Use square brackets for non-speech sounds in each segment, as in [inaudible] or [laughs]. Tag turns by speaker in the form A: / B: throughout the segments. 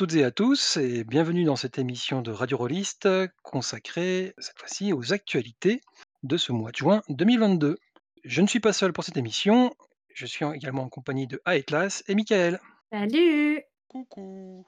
A: Bonjour à toutes et à tous et bienvenue dans cette émission de Radio Rollist consacrée cette fois-ci aux actualités de ce mois de juin 2022. Je ne suis pas seul pour cette émission, je suis en- également en compagnie de Atlas et Michael.
B: Salut!
C: Coucou.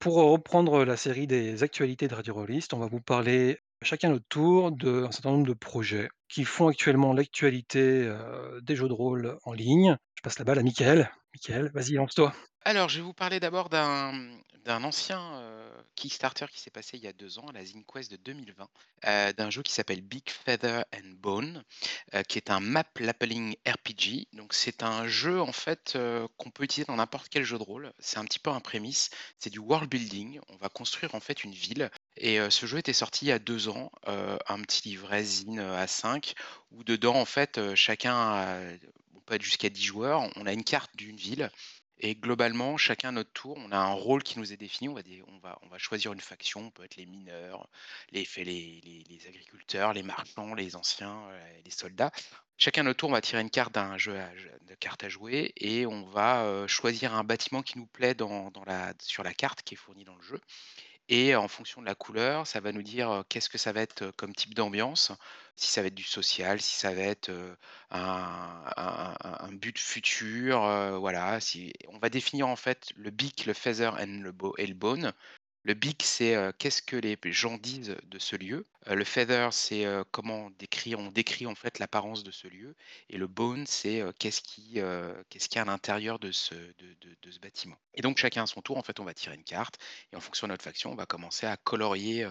A: Pour reprendre la série des actualités de Radio Rollist, on va vous parler chacun notre tour d'un certain nombre de projets qui font actuellement l'actualité euh, des jeux de rôle en ligne. Je passe la balle à Michael. Michael, vas-y, lance-toi.
C: Alors, je vais vous parler d'abord d'un d'un ancien, heu, Kickstarter qui s'est passé il y a 2 ans à la ZinQuest de 2020, heu, d'un jeu qui s'appelle Big Feather and Bone, qui est un map leveling RPG. Donc c'est un jeu en fait, qu'on peut utiliser dans n'importe quel jeu de rôle. C'est un petit peu un prémisse, c'est du world building. On va construire en fait une ville et ce jeu était sorti il y a 2 ans, un petit livret zine, heu, A5 où dedans en fait, chacun a on peut être jusqu'à 10 joueurs. On a une carte d'une ville et globalement, chacun à notre tour, on a un rôle qui nous est défini. On va, dé- on va, on va choisir une faction. On peut être les mineurs, les, les, agriculteurs, les marchands, les anciens, les soldats. Chacun à notre tour, on va tirer une carte d'un jeu de cartes à jouer et on va choisir un bâtiment qui nous plaît dans, dans la, sur la carte qui est fournie dans le jeu. Et en fonction de la couleur, ça va nous dire, qu'est-ce que ça va être, comme type d'ambiance. Si ça va être du social, si ça va être, un but futur, voilà, on va définir en fait le beak, le feather and le et le bone. Le beak, c'est, qu'est-ce que les gens disent de ce lieu. Le feather, c'est, comment décrire on décrit en fait l'apparence de ce lieu et le bone, c'est, qu'est-ce qui, qu'est-ce qu'il y a à l'intérieur de ce de de ce bâtiment. Et donc chacun à son tour, en fait, on va tirer une carte et en fonction de notre faction, on va commencer à colorier,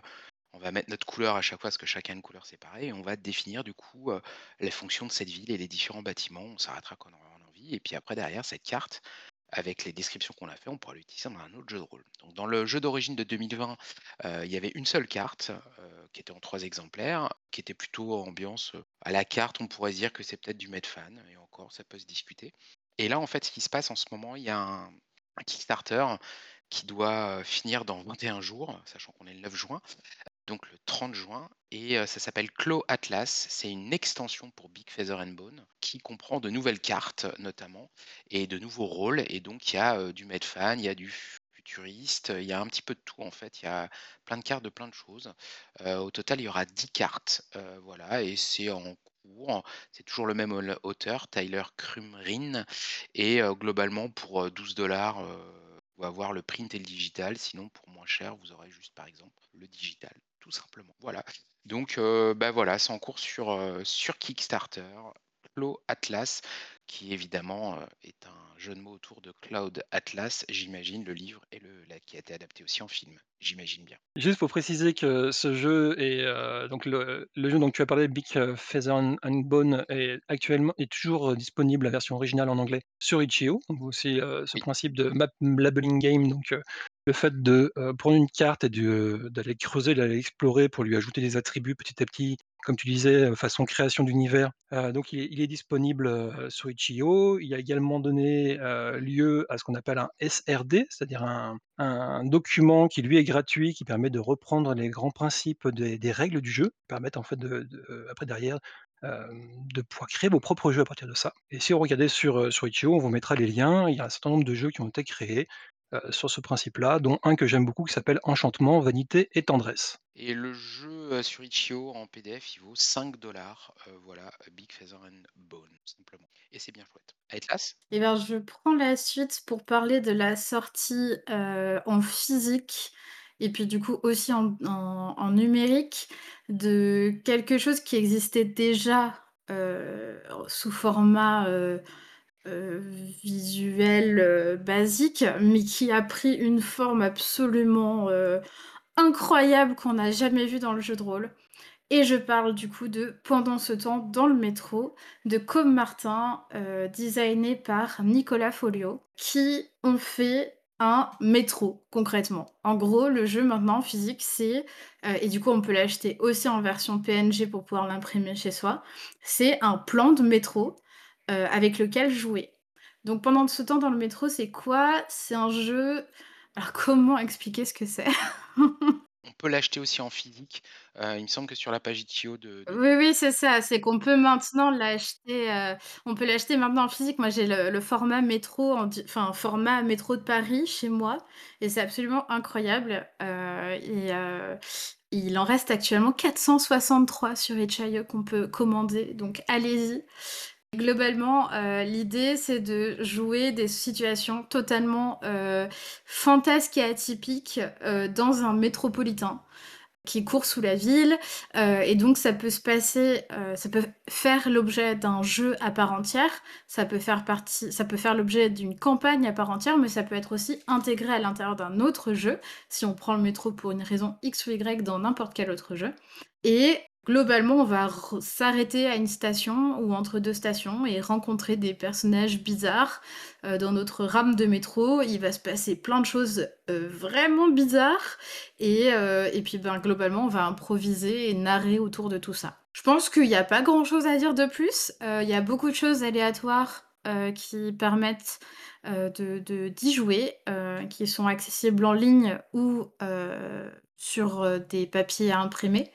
C: on va mettre notre couleur à chaque fois parce que chacun a une couleur séparée et on va définir du coup, les fonctions de cette ville et les différents bâtiments. On s'arrêtera quand on aura envie et puis après derrière cette carte, avec les descriptions qu'on a fait, on pourra l'utiliser dans un autre jeu de rôle. Donc dans le jeu d'origine de 2020, heu, il y avait une seule carte, heu, qui était en 3 exemplaires, qui était plutôt ambiance, heu, à la carte, on pourrait dire que c'est peut-être du Medfan et encore ça peut se discuter. Et là, en fait, ce qui se passe en ce moment, il y a un Kickstarter qui doit, finir dans 21 jours, sachant qu'on est le 9 juin donc le 30 juin et heu, ça s'appelle Claw Atlas. C'est une extension pour Big Feather and Bone qui comprend de nouvelles cartes notamment et de nouveaux rôles et donc il y a, heu, du Medfan, il y a du futuriste, il y a un petit peu de tout en fait. Il y a plein de cartes de plein de choses. Heu, au total, il y aura 10 cartes, voilà et c'est en cours. C'est toujours le même auteur, Tyler Crumrin et globalement pour, heu, 12 heu, vous avoir le print et le digital. Sinon pour moins cher, vous aurez juste par exemple le digital tout simplement. Voilà. Donc, heu, bah, voilà, c'est en cours sur, heu, sur Kickstarter, Cloud Atlas, qui évidemment, heu, est un jeu de mots autour de Cloud Atlas, j'imagine, le livre et le là, qui a été adapté aussi en film, j'imagine bien.
A: Juste pour préciser que ce jeu est, heu, donc le le jeu dont tu as parlé, Big, Feather and and Bone est actuellement est toujours, disponible, la version originale en anglais, sur itch.io. Donc aussi, ce
C: Oui.
A: principe de map labeling game, donc le fait de, prendre une carte et d'aller creuser, d'aller explorer pour lui ajouter des attributs petit à petit, comme tu disais, façon création d'univers. Heu, donc il est disponible, sur itch.io. Il a également donné, lieu à ce qu'on appelle un SRD, c'est-à-dire un document qui lui est gratuit, qui permet de reprendre les grands principes des règles du jeu, permettent en fait de après derrière, de pouvoir créer vos propres jeux à partir de ça. Et si vous regardez sur, sur itch.io, on vous mettra les liens. Il y a un certain nombre de jeux qui ont été créés, sur ce principe-là, dont un que j'aime beaucoup qui s'appelle Enchantement, Vanité et Tendresse.
C: Et le jeu, heu, sur itch.io en PDF, il vaut 5 heu, voilà, Big Feather and Bone, simplement et c'est bien chouette. Atlas?
B: Et ben, je prends la suite pour parler de la sortie, en physique et puis du coup aussi en en en numérique de quelque chose qui existait déjà, sous format, heu, visuel, heu, basique, mais qui a pris une forme absolument, heu, incroyable qu'on n'a jamais vue dans le jeu de rôle. Et je parle du coup de Pendant ce temps dans le métro de Com Martin, designé par Nicolas Folio, qui ont fait un métro concrètement. En gros, le jeu maintenant physique, c'est, et du coup on peut l'acheter aussi en version PNG pour pouvoir l'imprimer chez soi. C'est un plan de métro, heu, avec lequel jouer. Donc Pendant ce temps dans le métro, c'est quoi? C'est un jeu alors comment expliquer ce que c'est? [laughs]
C: On peut l'acheter aussi en physique, heu, il me semble que sur la page Itch.io de de
B: Oui, oui, c'est ça, c'est qu'on peut maintenant l'acheter, heu, on peut l'acheter maintenant en physique. Moi, j'ai le le format métro en enfin, format métro de Paris chez moi et c'est absolument incroyable, et il en reste actuellement 463 sur Itch.io qu'on peut commander, donc allez-y. Globalement, heu, l'idée, c'est de jouer des situations totalement, heu, fantasques et atypiques, heu, dans un métropolitain qui court sous la ville, et donc ça peut se passer, ça peut faire l'objet d'un jeu à part entière, ça peut faire partie ça peut faire l'objet d'une campagne à part entière, mais ça peut être aussi intégré à l'intérieur d'un autre jeu, si on prend le métro pour une raison X ou Y dans n'importe quel autre jeu. Et globalement, on va s'arrêter à une station ou entre 2 stations et rencontrer des personnages bizarres, heu, dans notre rame de métro. Il va se passer plein de choses, heu, vraiment bizarres et heu et puis, ben, globalement, on va improviser et narrer autour de tout ça. Je pense qu'il y a pas grand chose à dire de plus, il y a beaucoup de choses aléatoires, qui permettent, de d'y jouer, qui sont accessibles en ligne ou sur, des papiers à imprimer.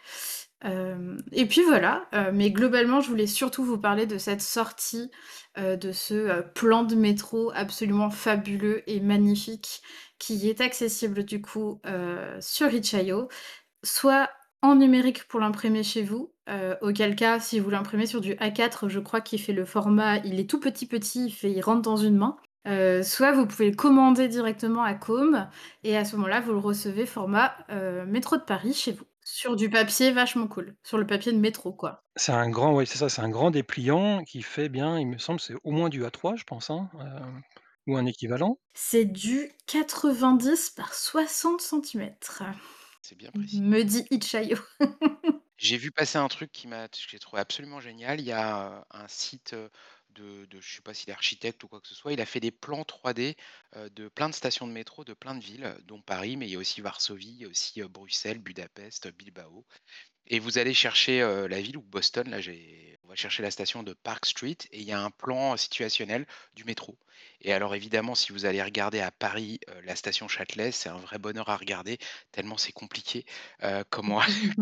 B: Hem et puis voilà, heu, mais globalement, je voulais surtout vous parler de cette sortie, heu, de ce, plan de métro absolument fabuleux et magnifique qui est accessible du coup, sur Itch.io, soit en numérique pour l'imprimer chez vous, auquel cas, si vous l'imprimez sur du A4, je crois qu'il fait le format il est tout petit, petit, il fait il rentre dans une main, soit vous pouvez le commander directement à Com et à ce moment-là, vous le recevez format, métro de Paris chez vous, sur du papier vachement cool, sur le papier de métro, quoi.
A: C'est un grand oui, c'est ça, c'est un grand dépliant qui fait bien, il me semble, c'est au moins du A3, je pense, hein, heu, ou un équivalent?
B: C'est du 90 par 60 centimètres,
C: C'est bien précis.
B: me dit Itch.io. [laughs]
C: J'ai vu passer un truc qui m'a que j'ai trouvé absolument génial. Il y a, heu, un site, heu, de je sais pas s'il est architecte ou quoi que ce soit, il a fait des plans 3D, heu, de plein de stations de métro de plein de villes, dont Paris, mais il y a aussi Varsovie, aussi, heu, Bruxelles, Budapest, Bilbao. Et vous allez chercher, la ville ou Boston, là, j'ai on va chercher la station de Park Street et il y a un plan situationnel du métro. Et alors évidemment, si vous allez regarder à Paris, heu, la station Châtelet, c'est un vrai bonheur à regarder tellement c'est compliqué, heu, [laughs]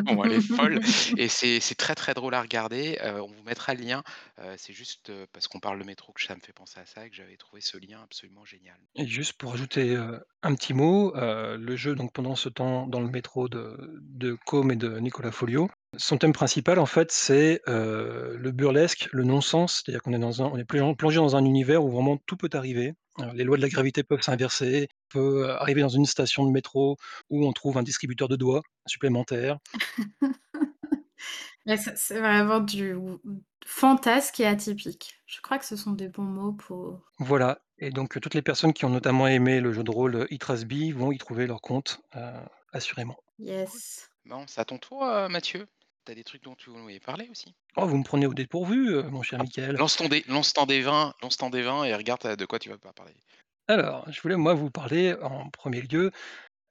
C: comment elle est folle. Et c'est très, très drôle à regarder, heu, on vous mettra le lien, heu, c'est juste, parce qu'on parle de métro que ça me fait penser à ça et que j'avais trouvé ce lien absolument génial.
A: Et juste pour ajouter, un petit mot, le jeu donc pendant ce temps dans le métro de de Com et de Nicolas Folio, son thème principal en fait c'est, heu, le burlesque, le non-sens, c'est-à-dire qu'on est dans un on est plon plongé dans un univers où vraiment tout peut arriver. Heu, les lois de la gravité peuvent s'inverser, on peut, heu, arriver dans une station de métro où on trouve un distributeur de doigts supplémentaire. [laughs]
B: C'est vraiment du fantasque et atypique. Je crois que ce sont des bons mots pour
A: Voilà et donc toutes les personnes qui ont notamment aimé le jeu de rôle, heu, Itrasby vont y trouver leur compte, assurément.
B: Yes.
C: Bon, c'est à ton tour, Mathieu. Tu as des trucs dont tu voulais parler aussi?
A: Oh, vous me prenez au dépourvu, heu, mon cher
C: Ah,
A: Mickaël.
C: lance ton dé lance ton D20 lance ton D20 et regarde, heu, de quoi tu vas pas parler.
A: Alors, je voulais moi vous parler en 1er lieu,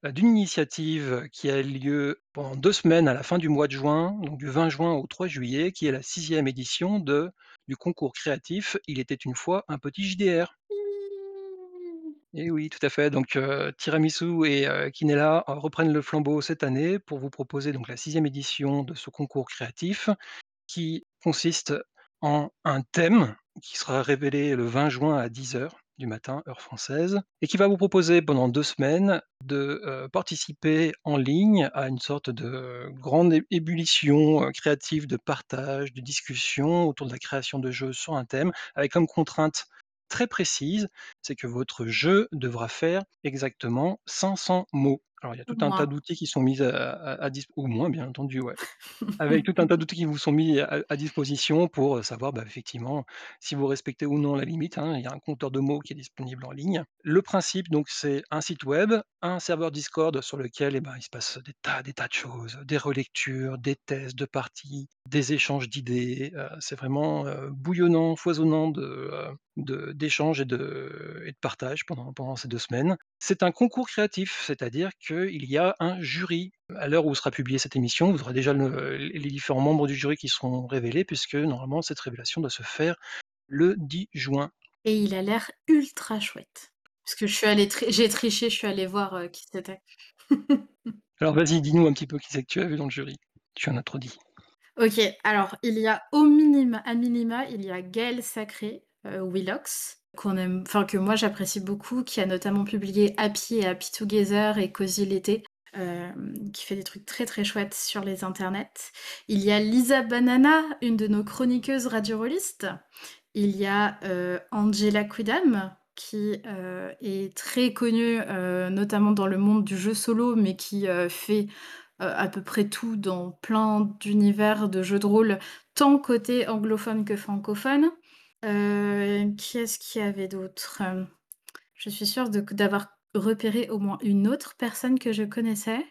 A: heu, d'une initiative qui a lieu pendant 2 semaines à la fin du mois de juin, donc du 20 juin au 3 juillet, qui est la 6e édition de du concours créatif Il était une fois un petit JDR. Et oui, tout à fait, donc heu, Tiramisu et heu, Quinella, heu, reprennent le flambeau cette année pour vous proposer donc la 6e édition de ce concours créatif qui consiste en un thème qui sera révélé le 20 juin à 10:00 du matin, heure française et qui va vous proposer pendant 2 semaines de, participer en ligne à une sorte de grande ébullition, créative de partage, de discussion autour de la création de jeux sur un thème, avec comme contrainte très précise, c'est que votre jeu devra faire exactement 500 mots. Alors il y a
B: Ou
A: tout un tas d'outils qui sont mis à à ou moins bien entendu, ouais. Avec [laughs] tout un tas d'outils qui vous sont mis à à disposition pour, heu, savoir, bah, effectivement, si vous respectez ou non la limite, hein. Il y a un compteur de mots qui est disponible en ligne. Le principe donc c'est un site web, un serveur Discord sur lequel et ben, il se passe des tas des tas de choses, des relectures, des tests de parties, des échanges d'idées, heu, c'est vraiment, heu, bouillonnant, foisonnant de, d'échanges et de et de partage pendant pendant ces 2 semaines. C'est un concours créatif, c'est-à-dire qu'il y a un jury. À l'heure où sera publiée cette émission, vous aurez déjà le les différents membres du jury qui seront révélés puisque normalement cette révélation doit se faire le 10 juin.
B: Et il a l'air ultra chouette. Parce que je suis allée tri j'ai triché, je suis allée voir, heu, qui c'était. [laughs]
A: Alors vas-y, dis-nous un petit peu qui c'est que tu as vu dans le jury. Tu en as trop dit.
B: OK, alors il y a au minima à minima, il y a Gaël Sacré, heu, Willox, qu'on aime enfin que moi j'apprécie beaucoup, qui a notamment publié Happy et Happy Together et Cosy l'été, hem, qui fait des trucs très, très chouettes sur les internets. Il y a Lisa Banana, une de nos chroniqueuses radio-rôlistes. Il y a, heu, Angela Quidam qui, heu, est très connue, notamment dans le monde du jeu solo, mais qui, fait, à peu près tout dans plein d'univers de jeux de rôle, tant côté anglophone que francophone. Heu, qui est-ce qu'il y avait d'autre? Hem, je suis sûre de q d'avoir repéré au moins une autre personne que je connaissais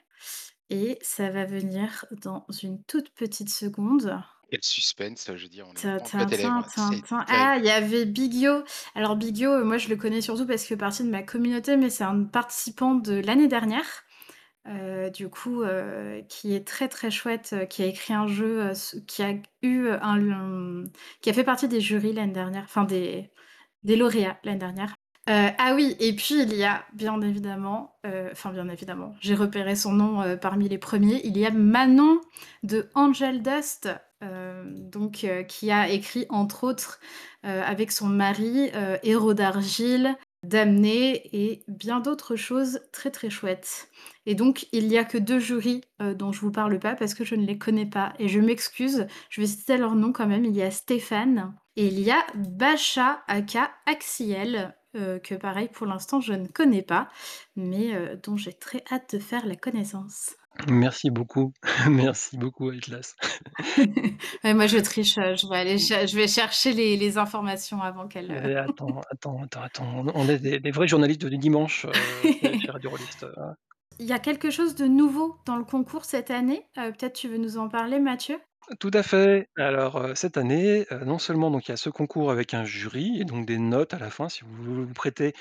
B: et ça va venir dans une toute petite seconde.
C: Quel suspense, je veux dire, on est au pied
B: tin
C: des
B: tin
C: lèvres,
B: tin
C: c'est
B: tin
C: terrible.
B: ah, il y avait Big Yo. Alors Big Yo, heu, moi je le connais surtout parce qu'il fait partie de ma communauté, mais c'est un participant de l'année dernière, heu, du coup, heu, qui est très, très chouette, heu, qui a écrit un jeu, qui a eu un mmh, qui a fait partie des jurys l'année dernière, enfin des des lauréats l'année dernière. Ah oui et puis il y a bien évidemment, enfin bien évidemment, j'ai repéré son nom, parmi les premiers, il y a Manon de Angel Dust, donc qui a écrit entre autres, avec son mari, heu, Héros d'argile, Damné et bien d'autres choses très, très chouettes et donc il y a que 2 jurys, heu, dont je vous parle pas parce que je ne les connais pas et je m'excuse, je vais citer leurs noms quand même. Il y a Stéphane et il y a Bacha aka Axiel, heu, que pareil pour l'instant je ne connais pas, mais heu, dont j'ai très hâte de faire la connaissance.
A: Merci beaucoup, [laughs] merci beaucoup Atlas. [laughs]
B: Ouais, moi je triche, heu, je vais aller cher je vais chercher les les informations avant qu'elle, heu
A: Eh [laughs] attends, attends, attends, attends, on est des des vrais journalistes du dimanche, heu, chez chez Radio Rollist, hein.
B: Il y a quelque chose de nouveau dans le concours cette année, heu, peut-être tu veux nous en parler Mathieu?
A: Tout à fait. Alors, heu, cette année, heu, non seulement donc il y a ce concours avec un jury et donc des notes à la fin si vous vous vous prêtez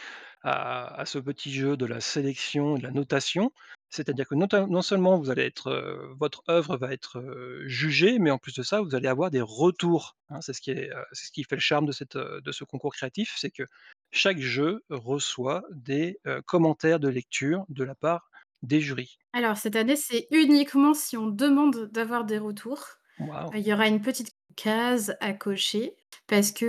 A: à à ce petit jeu de la sélection et de la notation. C'est-à-dire que non seulement vous allez être, heu, votre œuvre va être, heu, jugée, mais en plus de ça, vous allez avoir des retours, hein. C'est ce qui est, heu, c'est ce qui fait le charme de cette, heu, de ce concours créatif, c'est que chaque jeu reçoit des, heu, commentaires de lecture de la part des jurys.
B: Alors cette année, c'est uniquement si on demande d'avoir des retours.
A: Waouh!
B: Heu, il y aura une petite case à cocher parce que,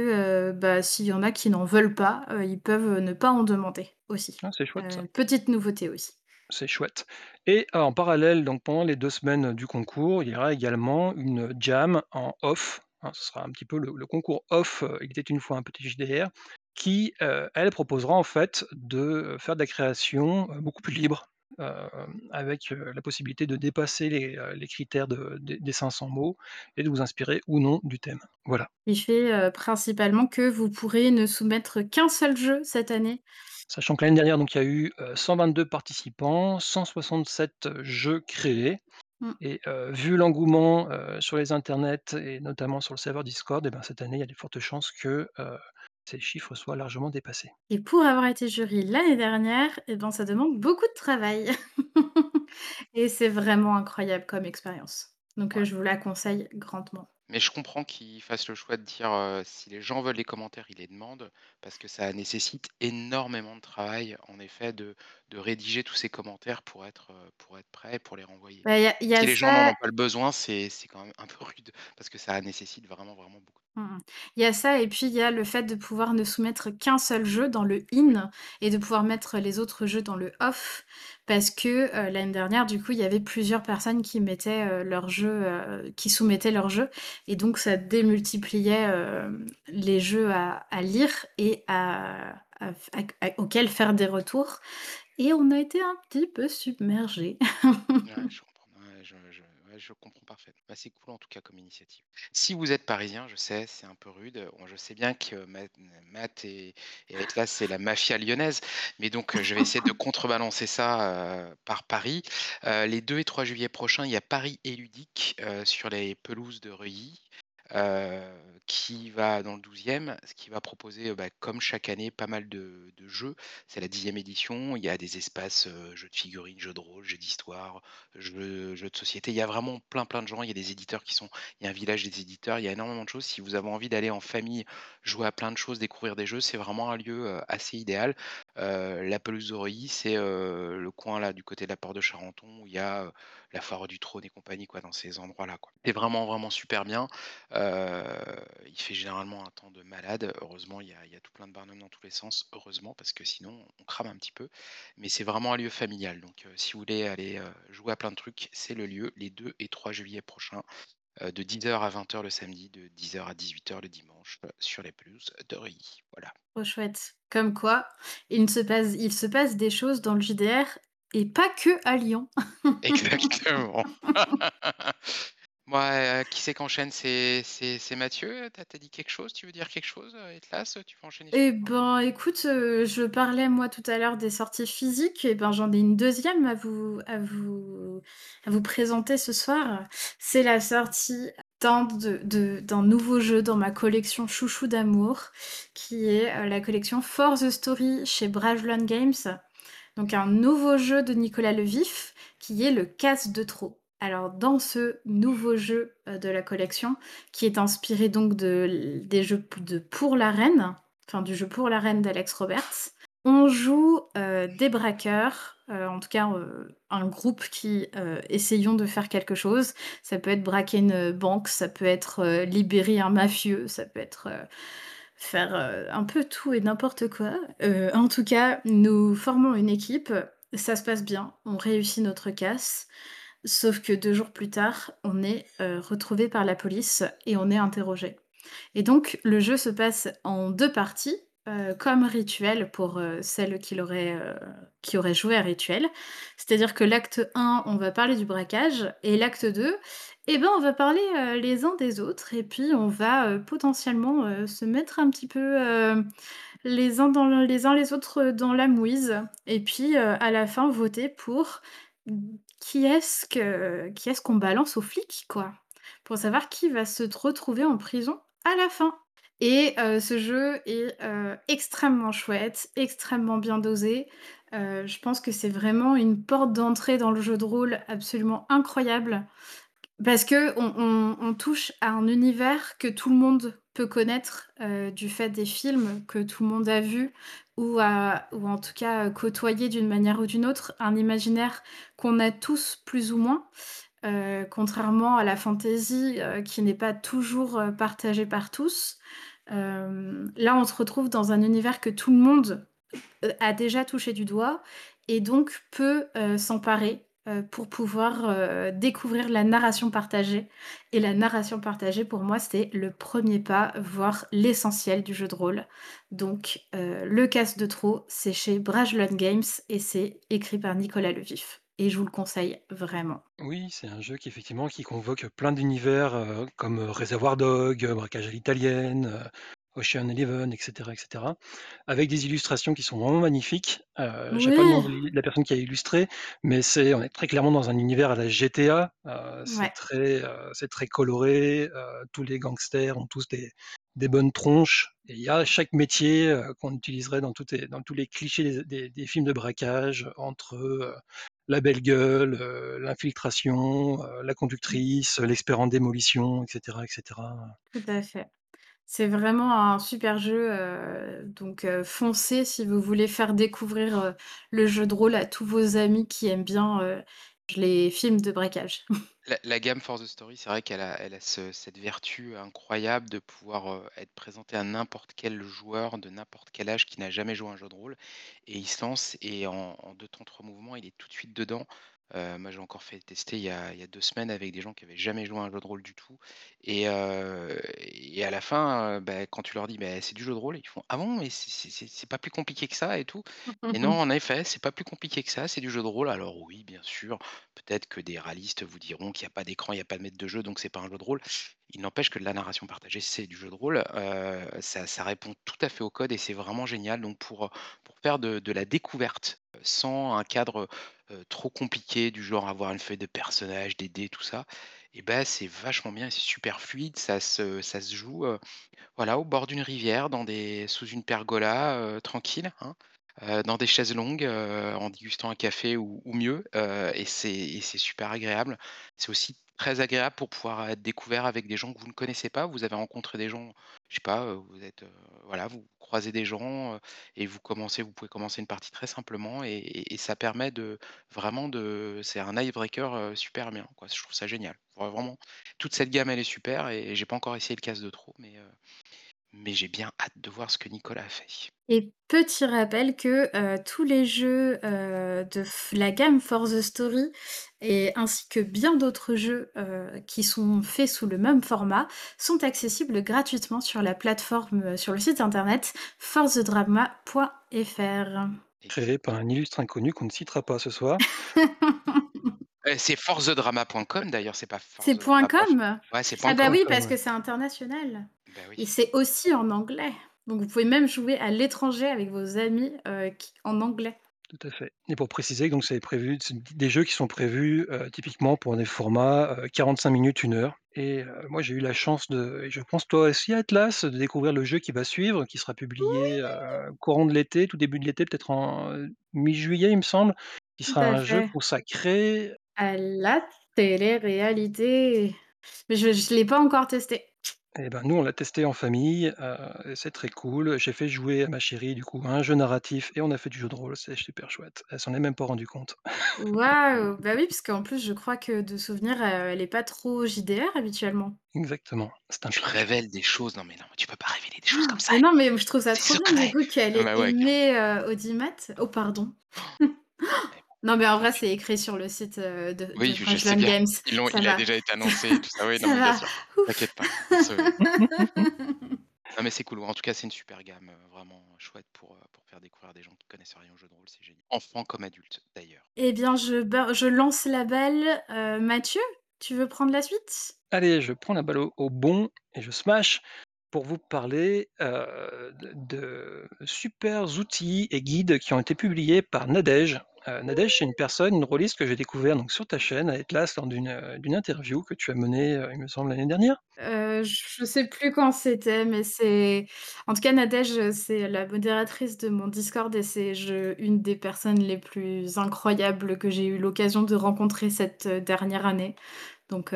B: heu, bah, s'il y en a qui n'en veulent pas, heu, ils peuvent, heu, ne pas en demander aussi.
A: Ah, c'est chouette ça.
B: Heu, petite nouveauté aussi.
A: C'est chouette et en parallèle, donc pendant les 2 semaines du concours, il y aura également une jam en off, hein. Ce sera un petit peu le concours off, Il était une fois un petit JDR qui, elle proposera en fait de, faire de la création, beaucoup plus libre, avec, la possibilité de dépasser les, critères de des des 500 mots et de vous inspirer ou non du thème. Voilà.
B: Il fait, principalement que vous pourrez ne soumettre qu'un seul jeu cette année.
A: Sachant que l'année dernière, donc il y a eu, heu, 122 participants, 167 jeux créés
B: Mmh.
A: et vu l'engouement, sur les internets et notamment sur le serveur Discord et ben, cette année, il y a de fortes chances que, ces chiffres soient largement dépassés.
B: Et pour avoir été jury l'année dernière et ben, ça demande beaucoup de travail [laughs] et c'est vraiment incroyable comme expérience. Donc
C: Ouais.
B: je vous la conseille grandement.
C: Mais je comprends qu'ils fassent le choix de dire, si les gens veulent les commentaires, ils les demandent parce que ça nécessite énormément de travail, en effet, de de rédiger tous ces commentaires pour être, heu, pour être prêt, pour les renvoyer.
B: Bah, y a
C: Si les gens n'en ont pas le besoin, c'est c'est quand même un peu rude parce que ça nécessite vraiment, vraiment beaucoup.
B: Mmh mh. Il y a ça et puis il y a le fait de pouvoir ne soumettre qu'un seul jeu dans le in et de pouvoir mettre les autres jeux dans le off parce que, heu, l'année dernière, du coup, il y avait plusieurs personnes qui mettaient, heu, leurs jeux, heu, qui soumettaient leurs jeux et donc ça démultipliait, les jeux à à lire et à à auxquels faire des retours et on a été un petit peu submergés.
C: Je comprends. Je comprends parfaitement. Bah, c'est cool en tout cas comme initiative. Si vous êtes parisien, je sais, c'est un peu rude. Je sais bien que Math et et Atlas, c'est la mafia lyonnaise, mais donc heu, je vais essayer de contrebalancer ça, heu, par Paris. Heu, les 2 et 3 juillet prochains, il y a Paris Éludique, heu, sur les pelouses de Reuilly. Qui va dans le 12e, ce qui va proposer, bah, comme chaque année, pas mal de jeux. C'est la 10e édition, il y a des espaces, jeux de figurines, jeux de rôle, jeux d'histoire, jeux de société. Il y a vraiment plein, plein de gens. Il y a des éditeurs qui sont il y a un village des éditeurs, il y a énormément de choses. Si vous avez envie d'aller en famille, jouer à plein de choses, découvrir des jeux, c'est vraiment un lieu, assez idéal. La Pelouse c'est, le coin là, du côté de la porte de Charenton où il y a, la foire du trône et compagnie quoi, dans ces endroits-là. C'est vraiment, vraiment super bien. Il fait généralement un temps de malade. Heureusement, il y a il y a tout plein de barnums dans tous les sens, heureusement, parce que sinon on crame un petit peu. Mais c'est vraiment un lieu familial, donc heu, si vous voulez aller, heu, jouer à plein de trucs, c'est le lieu, les 2 et 3 juillet prochains, de 10:00 à 20:00 le samedi, de 10:00 à 18:00 le dimanche, sur les pelouses d'Oreuilly. Voilà.
B: Trop chouette. Comme quoi, il se passe il se passe des choses dans le JDR et pas qu'à Lyon. [laughs] [laughs]
C: Exactement. [laughs] Heu, qui c'est qui enchaîne? C'est c'est c'est Mathieu? Tu as tu as dit quelque chose? Tu veux dire quelque chose, heu, Etlas? Tu veux enchaîner sur quoi?
B: ben, écoute, heu, je parlais moi tout à l'heure des sorties physiques et ben, j'en ai une 2e à vous à vous à vous présenter ce soir. C'est la sortie d'un de de d'un nouveau jeu dans ma collection chouchou d'amour, qui est, heu, la collection For the Story chez Brajlon Games. Donc un nouveau jeu de Nicolas Le Vif, qui est le Casse de trop. Alors dans ce nouveau jeu, heu, de la collection, qui est inspiré donc de des jeux de Pour la Reine, enfin du jeu Pour la Reine d'Alex Roberts, on joue, heu, des braqueurs, heu, en tout cas, un groupe qui, essayons de faire quelque chose. Ça peut être braquer une banque, ça peut être, libérer un mafieux, ça peut être, faire, un peu tout et n'importe quoi. En tout cas, nous formons une équipe, ça se passe bien, on réussit notre casse. Sauf que 2 jours plus tard, on est, heu, retrouvés par la police et on est interrogés. Et donc le jeu se passe en 2 parties, heu, comme Rituel pour, heu, celles qui l'auraient, heu, qui auraient joué à Rituel. C'est-à-dire que l'acte 1, on va parler du braquage et l'acte 2, et ben, on va parler, heu, les uns des autres et puis on va, potentiellement, se mettre un petit peu, les uns dans le les uns les autres dans la mouise et puis, à la fin voter pour qui est-ce qu'on balance aux flics, quoi? Pour savoir qui va se retrouver en prison à la fin. Et heu, ce jeu est, heu, extrêmement chouette, extrêmement bien dosé. Heu, je pense que c'est vraiment une porte d'entrée dans le jeu de rôle absolument incroyable. Parce qu'on on on touche à un univers que tout le monde peut connaître, heu, du fait des films que tout le monde a vus ou ou en tout cas, heu, côtoyé d'une manière ou d'une autre. Un imaginaire qu'on a tous plus ou moins, heu, contrairement à la fantasy, heu, qui n'est pas toujours, partagée par tous. Là, on se retrouve dans un univers que tout le monde, a déjà touché du doigt et donc peut, s'emparer, heu, pour pouvoir, heu, découvrir la narration partagée. Et la narration partagée pour moi, c'est le 1er pas, voire l'essentiel du jeu de rôle. Donc heu, le Casse de trop, c'est chez Brajlon Games et c'est écrit par Nicolas Le Vif et je vous le conseille vraiment.
A: Oui, c'est un jeu qui effectivement qui convoque plein d'univers, comme, Réservoir heu, Braquage à l'italienne, Ocean Eleven et cetera et cetera. Avec des illustrations qui sont vraiment magnifiques. Heu, j'ai pas le nom de la personne qui a illustré, mais c'est on est très clairement dans un univers à la GTA. Heu, c'est
B: Ouais.
A: très, heu, c'est très coloré, heu, tous les gangsters ont tous des des bonnes tronches et il y a chaque métier, qu'on utiliserait dans toutes les dans tous les clichés des des des films de braquage entre, la belle gueule, l'infiltration, la conductrice, l'expert en démolition et cetera et cetera.
B: Tout à fait. C'est vraiment un super jeu, heu, donc heu, foncez si vous voulez faire découvrir, heu, le jeu de rôle à tous vos amis qui aiment bien, les films de braquage. [laughs]
C: La gamme For the Story, c'est vrai qu'elle a cette vertu incroyable de pouvoir, être présentée à n'importe quel joueur de n'importe quel âge qui n'a jamais joué à un jeu de rôle et il se lance et en en 2 temps 3 mouvements, il est tout de suite dedans. Heu, moi, j'ai encore fait tester il y a 2 semaines avec des gens qui avaient jamais joué à un jeu de rôle du tout et et à la fin, heu, bah, quand tu leur dis: «Beh, c'est du jeu de rôle», ils font: «Ah bon? Mais c'est pas plus compliqué que ça et tout?» et non, en effet, c'est pas plus compliqué que ça, c'est du jeu de rôle. Alors oui, bien sûr, peut-être que des râlistes vous diront qu'il y a pas d'écran, il y a pas de maître de jeu, donc c'est pas un jeu de rôle. Il n'empêche que de la narration partagée, c'est du jeu de rôle. Ça répond tout à fait au code et c'est vraiment génial. Donc pour, faire de la découverte, sans un cadre, trop compliqué du genre avoir une feuille de personnage, des dés, tout ça et bah, c'est vachement bien c'est super fluide. Ça se ça se joue, voilà, au bord d'une rivière, dans des sous une pergola, tranquille, hein, dans des chaises longues, en dégustant un café ou ou mieux, et c'est super agréable. C'est aussi très agréable pour pouvoir être découvert avec des gens que vous ne connaissez pas. Vous avez rencontré des gens, je sais pas, vous êtes, voilà, vous croisez des gens, et vous commencez vous pouvez commencer une partie très simplement et et et ça permet de vraiment de c'est un icebreaker, super bien. Je trouve ça génial. Vra vraiment, toute cette gamme, elle est super et j'ai pas encore essayé le Casse de trop, mais mais j'ai bien hâte de voir ce que Nicolas a fait.
B: Et petit rappel que, heu, tous les jeux, heu, de la gamme For The Story et ainsi que bien d'autres jeux, heu, qui sont faits sous le même format, sont accessibles gratuitement sur la plateforme, sur le site internet forthedrama.fr.
A: Créé par un illustre inconnu qu'on ne citera pas ce soir. [laughs]
C: C'est forthedrama.com d'ailleurs, c'est pas
B: C'est
C: ah
B: .com?
C: ouais, c'est
B: Ah bah,
C: .com.
B: oui,
A: .com,
B: parce
A: ouais.
B: que c'est international
C: Bah
B: et c'est aussi en anglais. Donc vous pouvez même jouer à l'étranger avec vos amis, qui en anglais.
A: Tout à fait et pour préciser donc c'est prévu c'est des jeux qui sont prévus, heu, typiquement pour des formats, heu, 45 minutes, 1 heure et moi j'ai eu la chance de et je pense toi aussi Atlas, de découvrir le jeu qui va suivre, qui sera publié, courant de l'été, tout début de l'été, peut-être en, mi-juillet, il me semble, qui sera un jeu consacré
B: À la télé-réalité. Mais je je l'ai pas encore testé.
A: Et ben, nous, on l'a testé en famille, heu et c'est très cool. J'ai fait jouer à ma chérie, du coup, à un jeu narratif et on a fait du jeu de rôle, c'est super chouette. Elle s'en est même pas rendue compte.
B: Waouh! Bah, oui, puisqu'en plus, je crois que de souvenir, heu, elle est pas trop JDR habituellement.
A: Exactement, c'est un
C: Tu révèles des choses, non mais non, tu peux pas révéler des choses comme ça!
B: Mais non, mais je trouve ça
C: C'est
B: trop bien du
C: secret!
B: coup qu'elle
C: Ah
B: ait
C: bah, ouais, carrément.
B: aimé, heu, Audimat. Oh pardon.
C: Bon,
B: Non, mais en vrai, c'est écrit sur le site, heu, de de
C: Oui, je sais
B: Frenchland
C: bien.
B: Games.
C: Ils l'ont
B: Ça
C: il a
B: va.
C: déjà été annoncé et tout ça. Oui, [laughs] non,
B: Ça
C: mais bien
B: va.
C: sûr. T'inquiète pas. [laughs] [laughs] Non, mais c'est cool. En tout cas, c'est une super gamme, heu, vraiment chouette pour, heu, pour faire découvrir des gens qui connaissent rien aux jeux de rôle, c'est génial. Enfants comme adultes, d'ailleurs.
B: Eh bien, je ba je lance la balle, Mathieu, tu veux prendre la suite?
A: Allez, je prends la balle au au bond et je smash pour vous parler, de de supers outils et guides qui ont été publiés par Nadège. Heu, Nadège, c'est une personne, une rôliste que j'ai découvert donc sur ta chaîne à Atlas lors d'une, d'une interview que tu as menée, heu, il me semble l'année dernière?
B: Heu, je sais plus quand c'était, mais c'est en tout cas Nadège, c'est la modératrice de mon Discord et c'est je une des personnes les plus incroyables que j'ai eu l'occasion de rencontrer cette, dernière année. Donc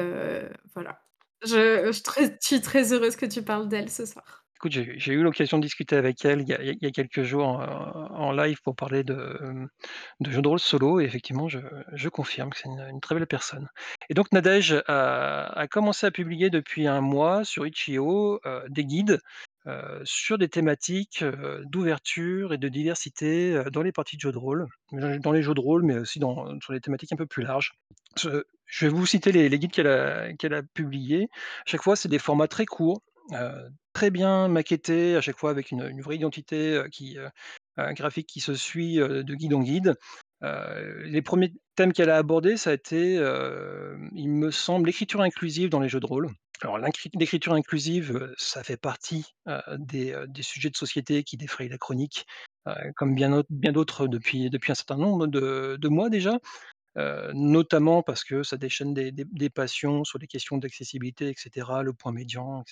B: voilà. Je je je suis très heureuse que tu parles d'elle ce soir.
A: Écoute, j'ai eu l'occasion de discuter avec elle il y a quelques jours, en live pour parler de, de jeux de rôle solo et effectivement je confirme que c'est une très belle personne. Et donc Nadège a commencé à publier depuis 1 mois sur Itch.io, heu, des guides, heu, sur des thématiques, heu, d'ouverture et de diversité, dans les parties de jeux de rôle. Dans les jeux de rôle, mais aussi sur les thématiques un peu plus larges. Je vais vous citer les guides qu'elle a qu'elle a publiés. Chaque fois, c'est des formats très courts, heu, très bien maquettés, à chaque fois avec une vraie identité, heu, qui, un graphique qui se suit, de guide en guide. Les 1ers thèmes qu'elle a abordés, ça a été, il me semble, l'écriture inclusive dans les jeux de rôle. Alors l'écriture inclusive, ça fait partie, des, sujets de société qui défrayent la chronique, comme bien autre bien d'autres depuis un certain nombre de mois déjà. Notamment parce que ça déchaîne des des passions sur les questions d'accessibilité et cetera, le point médian et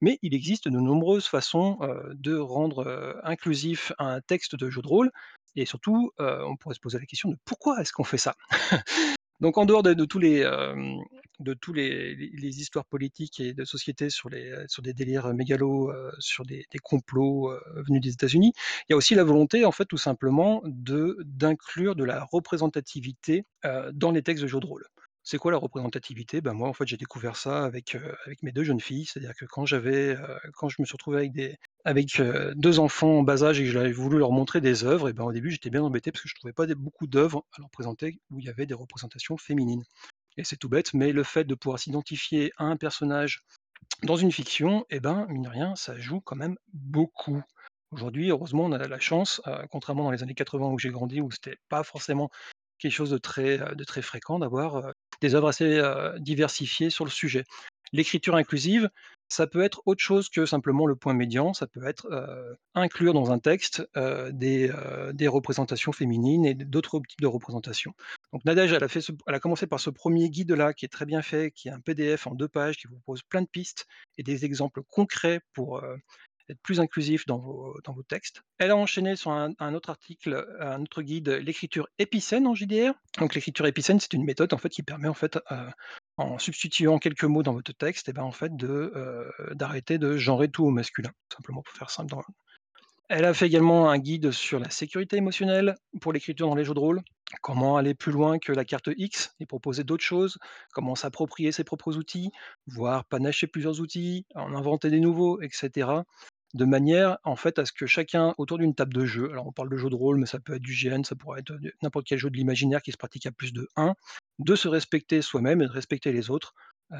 A: Mais il existe de nombreuses façons, de rendre, inclusif un texte de jeu de rôle et surtout, on pourrait se poser la question de pourquoi est-ce qu'on fait ça? [laughs] Donc en dehors de de tous les, histoires politiques et de société sur des délires, mégalos, sur des complots, venus des États-Unis, il y a aussi la volonté, en fait, tout simplement d'inclure de la représentativité, dans les textes de jeux de rôle. C'est quoi la représentativité? Ben, moi, en fait, j'ai découvert ça avec, avec mes 2 jeunes filles. C'est-à-dire que quand j'avais, quand je me suis retrouvé avec des avec, heu, 2 enfants en bas âge et que j'avais voulu leur montrer des œuvres et ben, au début, j'étais bien embêté parce que je trouvais pas beaucoup d'œuvres à leur présenter où il y avait des représentations féminines. Et c'est tout bête, mais le fait de pouvoir s'identifier à un personnage dans une fiction et ben, mine de rien, ça joue quand même beaucoup. Aujourd'hui, heureusement, on a la chance, contrairement dans les années 80 où j'ai grandi, où c'était pas forcément quelque chose de très, de très fréquent d'avoir, des œuvres assez, diversifiées sur le sujet. L'écriture inclusive, ça peut être autre chose que simplement le point médian, ça peut être, inclure dans un texte, des, représentations féminines et d'autres types de représentations. Donc Nadège, elle a elle a commencé par ce 1er guide-là qui est très bien fait, qui est un PDF en 2 pages, qui vous propose plein de pistes et des exemples concrets pour, plus inclusif dans vos dans vos textes. Elle a enchaîné sur un autre article, un autre guide, l'écriture épicène en JDR. Donc l'écriture épicène, c'est une méthode en fait qui permet en fait, heu, en substituant quelques mots dans votre texte et ben, en fait de, heu, d'arrêter de genrer tout au masculin, simplement pour faire simple dans elle a fait également un guide sur la sécurité émotionnelle pour l'écriture dans les jeux de rôle. Comment aller plus loin que la carte X et proposer d'autres choses, comment s'approprier ses propres outils, voire panacher plusieurs outils, en inventer des nouveaux et cetera. De manière en fait à ce que chacun autour d'une table de jeu, alors on parle de jeu de rôle, mais ça peut être du GN, ça pourrait être de n'importe quel jeu de l'imaginaire qui se pratique à plus de 1, de se respecter soi-même et de respecter les autres, heu,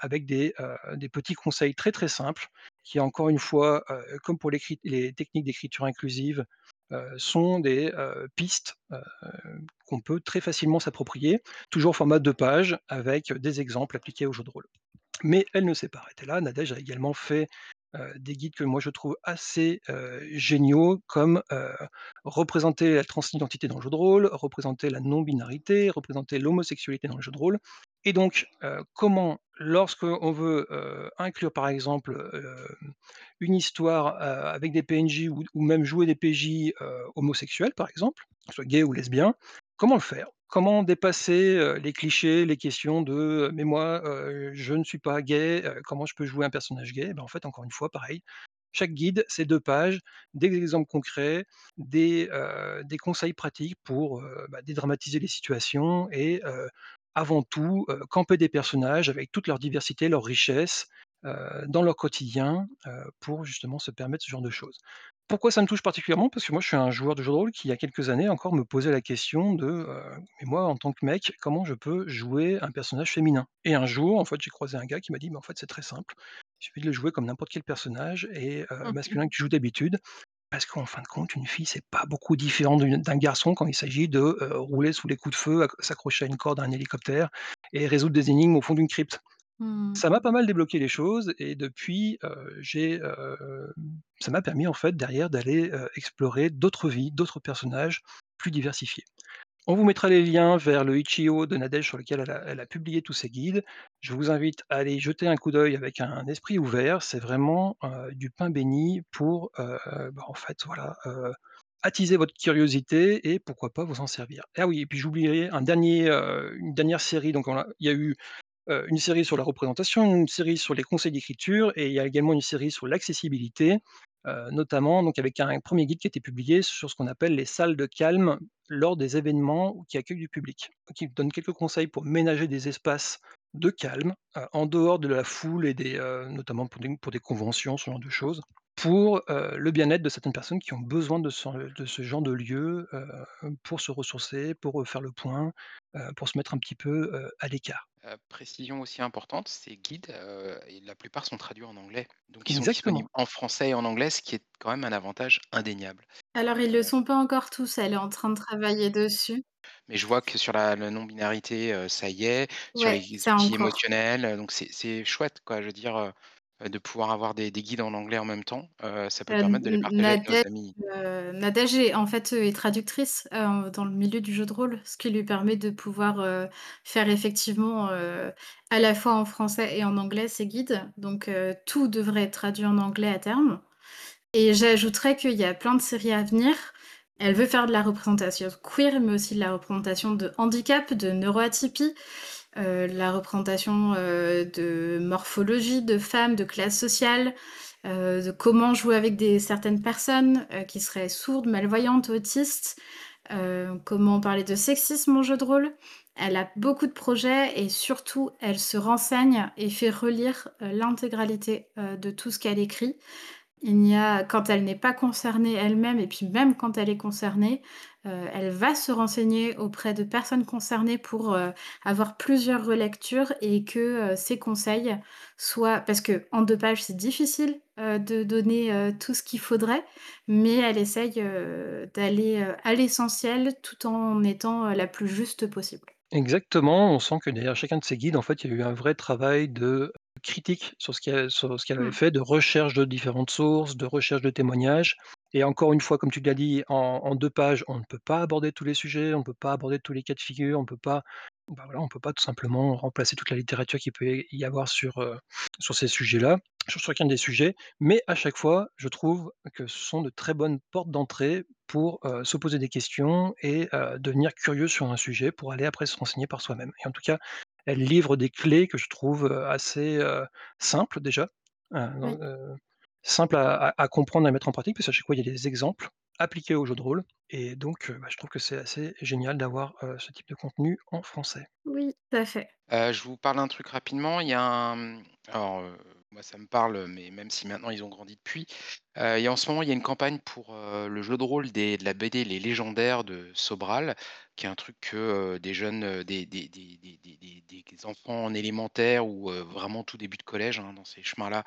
A: avec des, heu, des petits conseils très, très simples qui encore une fois, heu, comme pour les techniques d'écriture inclusive, sont des, pistes, qu'on peut très facilement s'approprier, toujours au format 2 pages avec des exemples appliqués aux jeux de rôle. Mais elle ne s'est pas arrêtée là, Nadège a également fait, des guides que moi je trouve assez, heu, géniaux comme, heu, représenter la transidentité dans le jeu de rôle, représenter la non-binarité, représenter l'homosexualité dans le jeu de rôle et donc comment lorsqu'on veut, inclure par exemple, une histoire, avec des PNJ ou même jouer des PJ, homosexuels par exemple, soient gays ou lesbiens, comment le faire? Comment dépasser, les clichés, les questions de: «Mais moi, je ne suis pas gay, comment je peux jouer un personnage gay?» ben, en fait encore une fois pareil, chaque guide c'est 2 pages, des exemples concrets, des, conseils pratiques pour, bah, dédramatiser les situations et avant tout, camper des personnages avec toute leur diversité, leur richesse, dans leur quotidien, pour justement se permettre ce genre de choses. Pourquoi ça me touche particulièrement? Parce que moi je suis un joueur de jeux de rôle qui il y a quelques années encore me posait la question de, heu: «Mais moi en tant que mec, comment je peux jouer un personnage féminin?» et un jour en fait j'ai croisé un gars qui m'a dit: «Mais en fait c'est très simple, il suffit de le jouer comme n'importe quel personnage et heu,
B: Mmh mh.
A: masculin que tu joues d'habitude». Parce qu'en fin de compte une fille c'est pas beaucoup différent d'une d'un garçon quand il s'agit de, heu, rouler sous les coups de feu, acc s'accrocher à une corde à un hélicoptère et résoudre des énigmes au fond d'une crypte.
B: Mmh.
A: Ça m'a pas mal débloqué les choses et depuis, j'ai, ça m'a permis en fait derrière d'aller, explorer d'autres vies, d'autres personnages plus diversifiés. On vous mettra les liens vers le Itch.io de Nadège sur lequel elle a publié tous ses guides. Je vous invite à aller jeter un coup d'œil avec un esprit ouvert, c'est vraiment, du pain béni pour, bah, en fait voilà, attiser votre curiosité et pourquoi pas vous en servir. Ah oui et puis heu, une dernière série donc il y a eu, heu, une série sur la représentation, une série sur les conseils d'écriture et il y a également une série sur l'accessibilité, heu, notamment donc avec un 1er guide qui a été publié sur ce qu'on appelle les salles de calme lors des événements qui accueillent du public. Il donne quelques conseils pour ménager des espaces de calme, heu, en dehors de la foule et des, notamment pour des conventions, ce genre de choses, pour, le bien-être de certaines personnes qui ont besoin de ce genre de lieu, pour se ressourcer, pour, faire le point, pour se mettre un petit peu, à l'écart.
C: Heu, précision aussi importante, ces guides, et la plupart sont traduits en anglais. Donc ils sont
A: Exactement.
C: disponibles en français et en anglais, ce qui est quand même un avantage indéniable.
B: Alors ils le
C: Heu
B: sont pas encore tous, elle est en train de travailler dessus.
C: Mais je vois que sur la la non-binarité, ça y est, sur les outils
B: encore.
C: émotionnels, donc c'est c'est chouette quoi, je veux dire, heu, de pouvoir avoir des des guides en anglais en même temps, heu, ça peut
B: Heu,
C: permettre de les
B: N
C: partager avec nos
B: Nadège,
C: amis.
B: Nadège est en fait, est traductrice, dans le milieu du jeu de rôle, ce qui lui permet de pouvoir, faire effectivement, à la fois en français et en anglais ses guides. Donc tout devrait être traduit en anglais à terme et j'ajouterais qu'il y a plein de séries à venir. Elle veut faire de la représentation queer, mais aussi de la représentation de handicap, de neuroatypie, heu, la représentation, heu, de morphologie, de femmes, de classe sociale, heu, de comment jouer avec des certaines personnes, qui seraient sourdes, malvoyantes, autistes, comment parler de sexisme en jeu de rôle. Elle a beaucoup de projets et surtout elle se renseigne et fait relire, l'intégralité, de tout ce qu'elle écrit. Il n'y a quand elle n'est pas concernée elle-même et puis même quand elle est concernée, heu, elle va se renseigner auprès de personnes concernées pour, heu, avoir plusieurs relectures et que, ses conseils soient parce qu'en 2 pages c'est difficile, de donner, tout ce qu'il faudrait, mais elle essaye, d'aller, à l'essentiel tout en étant, la plus juste possible.
A: Exactement, on sent que derrière chacun de ces guides en fait, il y a eu un vrai travail de critique sur ce qu'elle qu'elle avait
B: Mmh.
A: fait, de recherche de différentes sources, de recherche de témoignages. Et encore une fois, comme tu l'as dit, en en 2 pages, on ne peut pas aborder tous les sujets, on ne peut pas aborder tous les cas de figure, on peut pas, bah, voilà, on peut pas tout simplement remplacer toute la littérature qu'il peut y avoir sur, heu, sur ces sujets-là, sur chacun des sujets, mais à chaque fois, je trouve que ce sont de très bonnes portes d'entrée pour, heu, se poser des questions et heu, devenir curieux sur un sujet pour aller après se renseigner par soi-même. Et en tout cas, elle livre des clés que je trouve, assez, simples déjà, heu,
B: Oui.
A: simples à à à comprendre et à mettre en pratique parce qu'à chaque fois, il y a des exemples appliqués aux jeux de rôle et donc bah, je trouve que c'est assez génial d'avoir, ce type de contenu en français.
B: Oui, tout à fait.
C: Je vous parle d'un truc rapidement, il y a un, alors, moi ça me parle, mais même si maintenant ils ont grandi depuis, y a en ce moment, il y a une campagne pour, heu, le jeu de rôle de la BD Les Légendaires de Sobral, qui est un truc que, heu, des jeunes, heu, des des des enfants en élémentaire ou, vraiment tout début de collège, hein, dans ces chemins-là,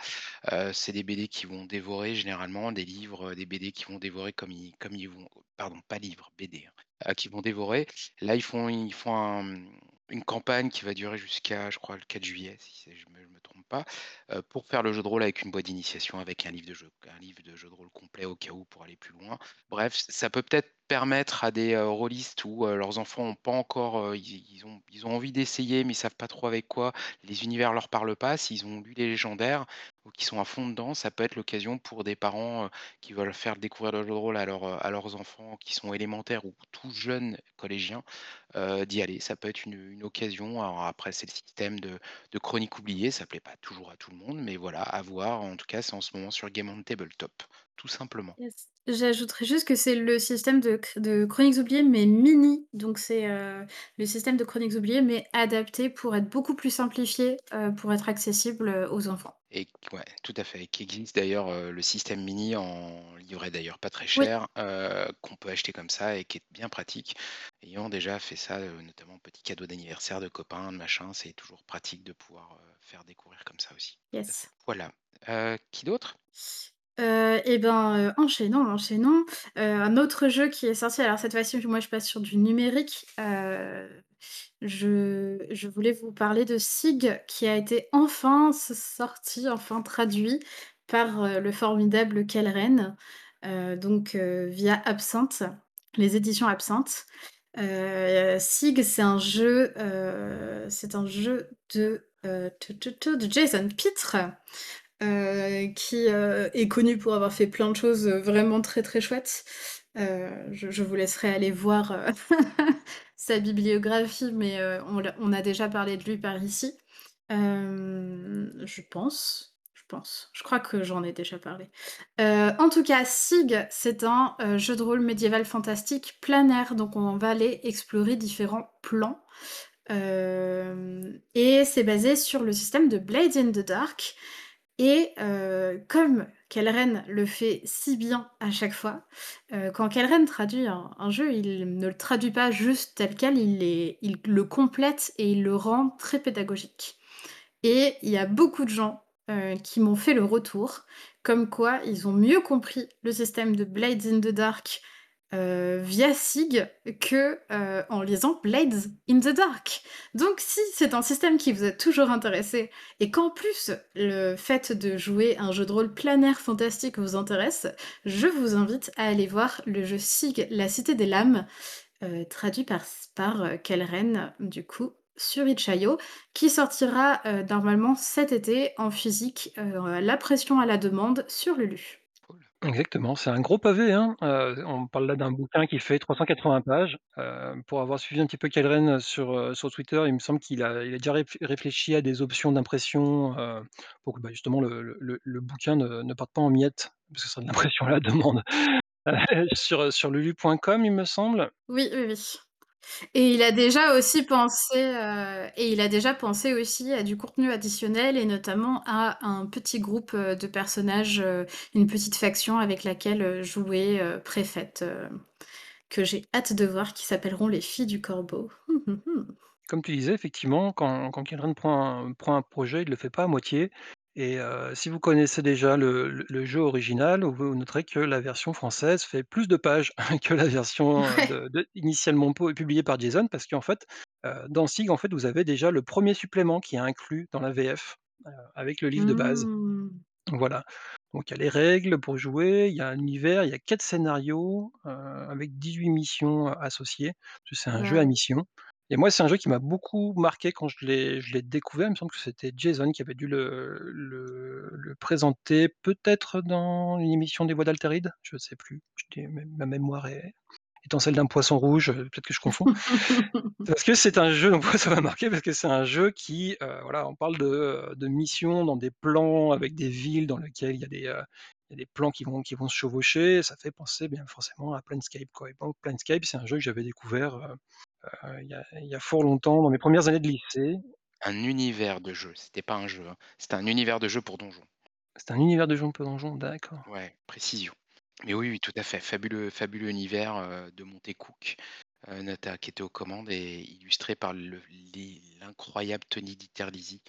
C: c'est des BD qui vont dévorer généralement, des livres, des BD qui vont dévorer comme ils comme ils vont pardon, pas livres, BD, hein, qui vont dévorer. Là, ils font ils font un, une campagne qui va durer jusqu'à, je crois, le 4 juillet, si je me pas, pour faire le jeu de rôle avec une boîte d'initiation, avec un livre de jeu un livre de jeu de rôle complet au cas où pour aller plus loin. Bref, ça peut peut-être permettre à des, heu, rôlistes où, heu, leurs enfants ont pas encore, heu, ils ont ils ont envie d'essayer, mais ils savent pas trop avec quoi, les univers leur parlent pas, s'ils ont lu les légendaires ou qu'ils sont à fond dedans, ça peut être l'occasion pour des parents, qui veulent faire découvrir le jeu de rôle à à leurs enfants qui sont élémentaires ou tout jeunes collégiens, d'y aller. Ça peut être une occasion. Après, c'est le système de de chronique oubliée, ça plaît pas toujours à tout le monde, mais voilà, à voir. En tout cas, c'est en ce moment sur Game on Tabletop, tout simplement.
B: Yes. J'ajouterais juste que c'est le système de chr de Chroniques oubliées, mais mini, donc c'est, heu, le système de Chroniques oubliées, mais adapté pour être beaucoup plus simplifié, heu, pour être accessible, heu, aux enfants.
C: Et ouais, tout à fait, qui existe d'ailleurs, le système mini en livret d'ailleurs pas très
B: Oui.
C: cher, qu'on peut acheter comme ça et qui est bien pratique. Ayant déjà fait ça, notamment petit cadeau d'anniversaire de copains, de machin, c'est toujours pratique de pouvoir, faire découvrir comme ça aussi. Tout à fait.
B: Yes.
C: Voilà, qui d'autre?
B: Et ben, heu, enchaînons, enchaînons. Heu, un autre jeu qui est sorti, alors cette fois-ci, moi je passe sur du numérique, je voulais vous parler de Sig, qui a été enfin sorti, enfin traduit par, le formidable Kelren, heu, donc via Absinthe, les éditions Absinthe. Sig, c'est un jeu, c'est un jeu de, de Jason Pitre, heu, qui, heu, est connu pour avoir fait plein de choses, heu, vraiment très, très chouettes. Je vous laisserai aller voir, [laughs] sa bibliographie, mais on a déjà parlé de lui par ici. Je pense, je pense. Je crois que j'en ai déjà parlé. En tout cas, Sig, c'est un, jeu de rôle médiéval fantastique plein air, donc on va aller explorer différents plans. Et c'est basé sur le système de Blades in the Dark et heu, comme Kelren le fait si bien à chaque fois, heu, quand Kelren traduit un jeu, il ne le traduit pas juste tel quel, il le complète et il le rend très pédagogique. Et il y a beaucoup de gens, heu, qui m'ont fait le retour, comme quoi ils ont mieux compris le système de Blades in the Dark, heu, via Sig que, heu, en lisant Blades in the Dark. Donc si c'est un système qui vous a toujours intéressé et qu'en plus, le fait de jouer un jeu de rôle plein air fantastique vous intéresse, je vous invite à aller voir le jeu Sig, La Cité des Lames, heu, traduit par par, Kelren, du coup, sur itch.io, qui sortira, normalement cet été en physique, La Pression à la demande sur Lulu.
A: Exactement, c'est un gros pavé, hein, on parle là d'un bouquin qui fait 380 pages, pour avoir suivi un petit peu sur, heu, sur Twitter, il me semble qu'il a il a déjà réfl réfléchi à des options d'impression, pour que, bah, justement le le bouquin ne ne parte pas en miettes, parce que ce serait de l'impression à la demande. [laughs] Sur, sur lulu.com, il me semble.
B: Oui, oui, oui et il a déjà aussi déjà pensé aussi à du contenu additionnel et notamment à un petit groupe, heu, de personnages, heu, une petite faction avec laquelle, jouer, préfète, que j'ai hâte de voir, qui s'appelleront les Filles du Corbeau. Mmh mh mh.
A: Comme tu disais, effectivement, quand quand prend un projet, il le fait pas à moitié et heu, si vous connaissez déjà le le le jeu original, vous noterez que la version française fait plus de pages [laughs] que la version, heu,
B: Ouais.
A: de de initialement po publiée par Jason parce qu'en fait, heu, dans Sig, en fait, vous avez déjà le 1er supplément qui est inclus dans la VF. heu, avec le livre de base.
B: Mmh.
A: Voilà, donc il y a les règles pour jouer, il y a un univers, il y a 4 scénarios, heu, avec 18 missions associées, parce que c'est un jeu à
B: Waouh!
A: mission et moi, c'est un jeu qui m'a beaucoup marqué quand je l'ai je l'ai découvert. Il me semble que c'était Jason qui avait dû le le le présenter, peut-être dans une émission des Voix d'Altéride? Je sais plus, je dis ma mémoire est étant celle d'un poisson rouge, heu, peut-être que je confonds. [laughs] Parce que c'est un jeu donc [laughs] ça m'a marqué parce que c'est un jeu qui, heu, voilà, on parle de, missions dans des plans avec des villes dans lesquelles il y a des, heu, il y a des plans qui vont qui vont se chevaucher, ça fait penser bien forcément à Planescape, quoi et donc Planescape, c'est un jeu que j'avais découvert, heu, il y a il y a fort longtemps, dans mes 1res années de lycée.
C: Un univers de jeu, c'était pas un jeu, hein, c'était un univers de jeu pour donjons.
A: C'est un univers de jeu pour donjon? D'accord.
C: Ouais, précision. Mais oui, oui, tout à fait, fabuleux fabuleux univers, heu, de Monte Cook, heu, nota qui était aux commandes et illustré par le l'i l'incroyable Tony Diterlizzi,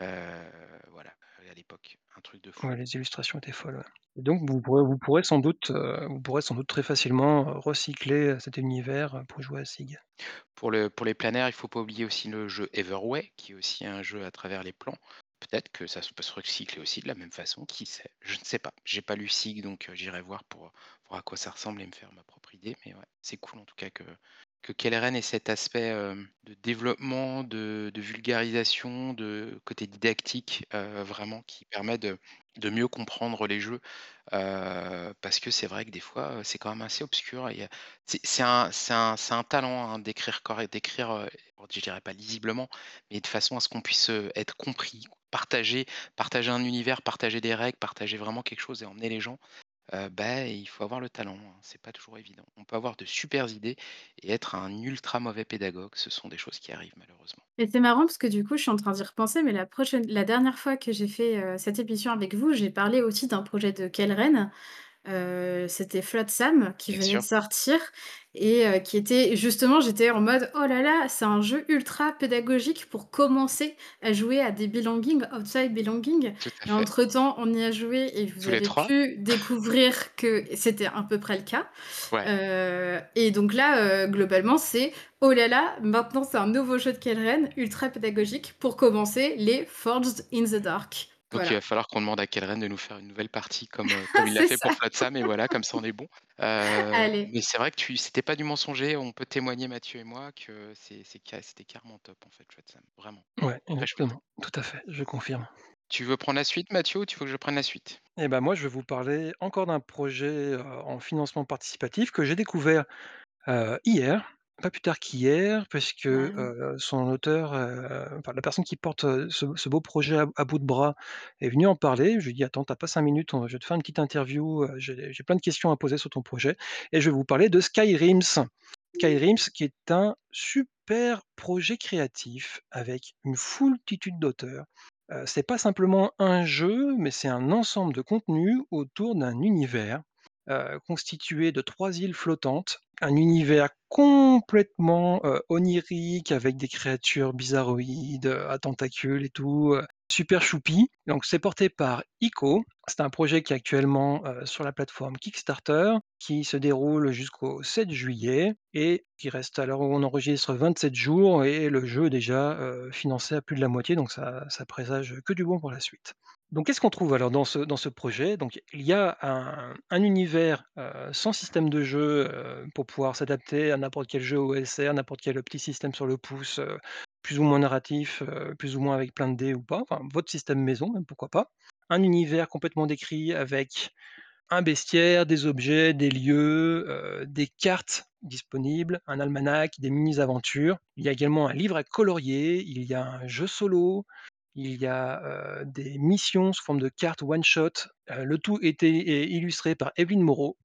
C: heu, voilà, à l'époque, un truc de fou.
A: Ouais, les illustrations étaient folles, ouais et donc vous pourrez vous pourrez sans doute, heu, vous pourrez sans doute très facilement, heu, recycler, heu, cet univers pour jouer à Sig.
C: Pour le pour les planaires, il faut pas oublier aussi le jeu Everway, qui est aussi un jeu à travers les plans. Peut-être que ça peut se recycler aussi de la même façon, qui sait? Je ne sais pas. J'ai pas lu Sig donc j'irai voir pour voir à quoi ça ressemble et me faire ma propre idée, mais ouais, c'est cool en tout cas que que Kelren ait cet aspect, hem, de développement, de vulgarisation, de côté didactique, heu, vraiment qui permet de mieux comprendre les jeux, heu, parce que c'est vrai que des fois, c'est quand même assez obscur c'est un talent, hein, d'écrire correct d'écrire, je dirais pas lisiblement, mais de façon à ce qu'on puisse, être compris, partager partager un univers, partager des règles, partager vraiment quelque chose et emmener les gens, bah, il faut avoir le talent, hein, c'est pas toujours évident. On peut avoir de supers idées et être un ultra mauvais pédagogue, ce sont des choses qui arrivent malheureusement.
B: Et c'est marrant parce que du coup, je suis en train d'y repenser, mais la dernière fois que j'ai fait, cette émission avec vous, j'ai parlé aussi d'un projet de Kelren, heu, c'était Flotsam qui
C: Bien
B: venait de
C: sûr.
B: sortir et heu, qui était justement j'étais en mode: «Oh là là, c'est un jeu ultra pédagogique pour commencer à jouer à des belonging, outside belonging»
C: Tout à
B: et
C: fait.
B: entre temps, on y a joué et vous
C: Tous les
B: avez
C: 3.
B: pu découvrir que c'était à peu près le cas,
C: Ouais.
B: heu et donc là, heu, globalement, c'est: «Oh là là, maintenant c'est un nouveau jeu de Kelren, ultra pédagogique pour commencer les Forged in the Dark».
C: Donc il va falloir qu'on demande à Kelren de nous faire une nouvelle partie comme, heu, [laughs] comme il l'a
B: C'est
C: fait
B: ça.
C: pour Flotsam et voilà, comme ça on est bon.
B: Allez.
C: mais c'est vrai que tu c'était pas du mensonger, on peut témoigner Mathieu et moi que c'est c'est ca c'était carrément top en fait Flotsam, vraiment,
A: Ouais,
C: très chouette.
A: exactement, tout à fait, je confirme.
C: Tu veux prendre la suite Mathieu ou tu veux que je prenne la suite?
A: Et bah, moi, je vais vous parler encore d'un projet, heu, en financement participatif que j'ai découvert, hier, pas plus tard qu'hier, puisque, heu, son auteur, heu, enfin la personne qui porte, heu, ce ce beau projet à à bout de bras est venue en parler. Je lui ai dit: «Attends, tu as pas 5 minutes, on je vais te faire une petite interview, heu, j'ai j'ai plein de questions à poser sur ton projet» et je vais vous parler de Skyrims. Skyrims qui est un super projet créatif avec une foultitude d'auteurs. Heu, c'est pas simplement un jeu, mais c'est un ensemble de contenus autour d'un univers, heu, constitué de 3 îles flottantes. Un univers complètement, heu, onirique avec des créatures bizarroïdes, heu, à tentacules et tout, super choupi. Donc c'est porté par IKO. C'est un projet qui est actuellement, sur la plateforme Kickstarter, qui se déroule jusqu'au 7 juillet et qui reste à l'heure où on enregistre 27 jours et le jeu est déjà, financé à plus de la moitié, donc ça présage que du bon pour la suite. Donc qu'est-ce qu'on trouve alors dans ce projet? Il y a un un univers, sans système de jeu, pour pouvoir s'adapter à n'importe quel jeu OSR, n'importe quel petit système sur le pouce, plus ou moins narratif, plus ou moins avec plein de dés ou pas, votre système maison même, pourquoi pas. Un univers complètement décrit avec un bestiaire, des objets, des lieux, des cartes disponibles, un almanach, des mini aventures. Il y a également un livre à colorier, il y a un jeu solo, il y a, des missions sous forme de cartes one shot, heu, le tout été est illustré par Evelyne Moreau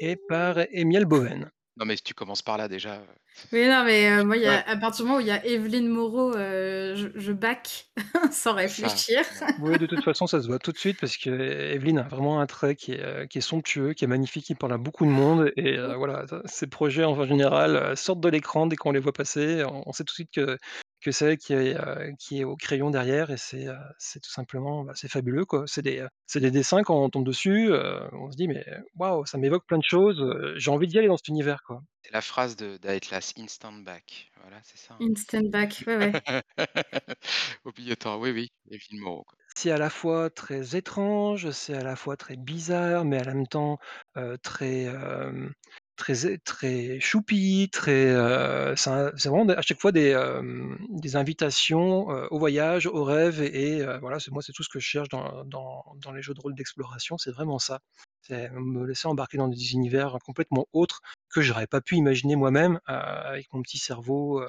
A: et par. Emiel Boven.
C: Non, mais si tu commences par là déjà,
B: Oui, non, mais heu, moi, il y a
C: ouais.
B: à partir du moment où il y a Evelyne Moreau, je je back [laughs] sans réfléchir.
A: Oui, de toute façon, ça se voit tout de suite parce qu'Evelyne a vraiment un trait qui est, heu, qui est somptueux, qui est magnifique, qui parle à beaucoup de monde et heu, voilà, ses projets en général, sortent de l'écran dès qu'on les voit passer. On on sait tout de suite que que c'est qui est, qui est au crayon derrière et c'est, c'est tout simplement, bah, c'est fabuleux, quoi. C'est des, c'est des dessins quand on tombe dessus, on se dit: «Mais waouh, ça m'évoque plein de choses, j'ai envie d'y aller dans cet univers, quoi».
C: C'est la phrase de d'Atlas, instant back. Voilà, c'est ça, hein?
B: Instant back, ouais, ouais. [laughs]
C: Obligatoire, oui, oui, les films moraux, quoi.
A: C'est à la fois très étrange, c'est à la fois très bizarre, mais en même temps, très, très très choupi, très, c'est vraiment à chaque fois des, invitations, au voyage, au rêve et voilà, c'est moi, c'est tout ce que je cherche dans les jeux de rôle d'exploration, c'est vraiment ça. C'est me laisser embarquer dans des univers complètement autres que j'aurais pas pu imaginer moi-même, avec mon petit cerveau,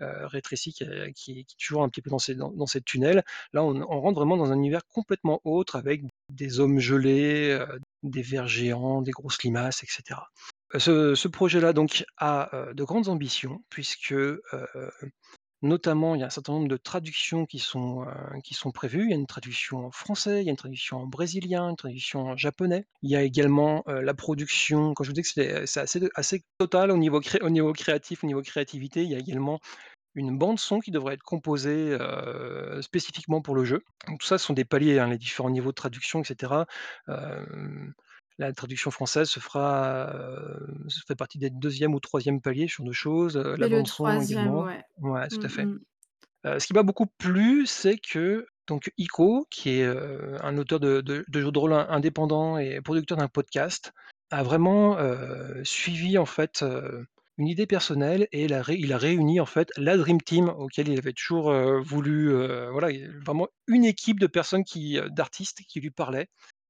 A: rétréci qui est toujours un petit peu dans ces dans tunnels. Là, on rentre vraiment dans un univers complètement autre avec des hommes gelés, des vers géants, des grosses limaces et cetera. Ce projet-là donc a, heu, de grandes ambitions puisque, heu, notamment il y a un certain nombre de traductions qui sont, heu, qui sont prévues. Il y a une traduction en français, il y a une traduction en brésilien, une traduction en japonais. Il y a également, la production quand je vous dis que c'est assez assez total au niveau au niveau créatif, au niveau créativité, il y a également une bande son qui devrait être composée, spécifiquement pour le jeu. Donc tout ça, ce sont des paliers, hein, les différents niveaux de traduction et cetera. La traduction française se fera, fait partie des deuxième ou troisième paliers, genre de choses, la
B: le
A: bande son
B: troisième,
A: également.
B: ouais.
A: Ouais, tout
B: Mmh
A: à fait. ce qui m'a beaucoup plu, c'est que donc Ico, qui est, un auteur de de de jeux de rôle in indépendant et producteur d'un podcast, a vraiment, suivi en fait, une idée personnelle et il a ré il a réuni en fait la dream team auquel il avait toujours, voulu, voilà, il vraiment une équipe de personnes qui, d'artistes qui lui parlaient,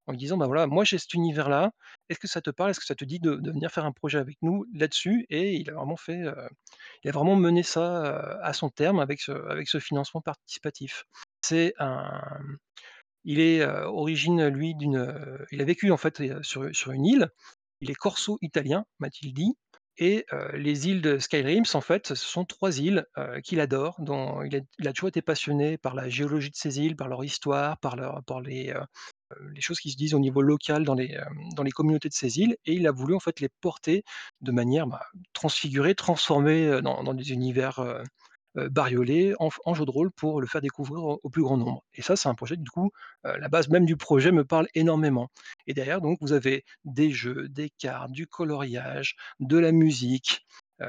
A: en disant: «Bah, voilà, moi j'ai cet univers-là, est-ce que ça te parle? Est-ce que ça te dit de venir faire un projet avec nous là-dessus?» et il a vraiment fait, heu il a vraiment mené ça, heu, à son terme avec ce financement participatif. C'est un il est, heu, origine lui d'une, il a vécu en fait, sur une île. Il est corso-italien, m'a-t-il dit et les îles de Skyrims en fait, ce sont 3 îles, qu'il adore, dont il a toujours été passionné par la géologie de ces îles, par leur histoire, par leur par les, les choses qui se disent au niveau local dans les, hem, dans les communautés de ces îles et il a voulu en fait les porter de manière, bah, transfigurée, transformée, heu, dans des univers, bariolés en jeu de rôle pour le faire découvrir au plus grand nombre. Et ça, c'est un projet du coup, la base même du projet me parle énormément. Et derrière donc vous avez des jeux, des cartes, du coloriage, de la musique,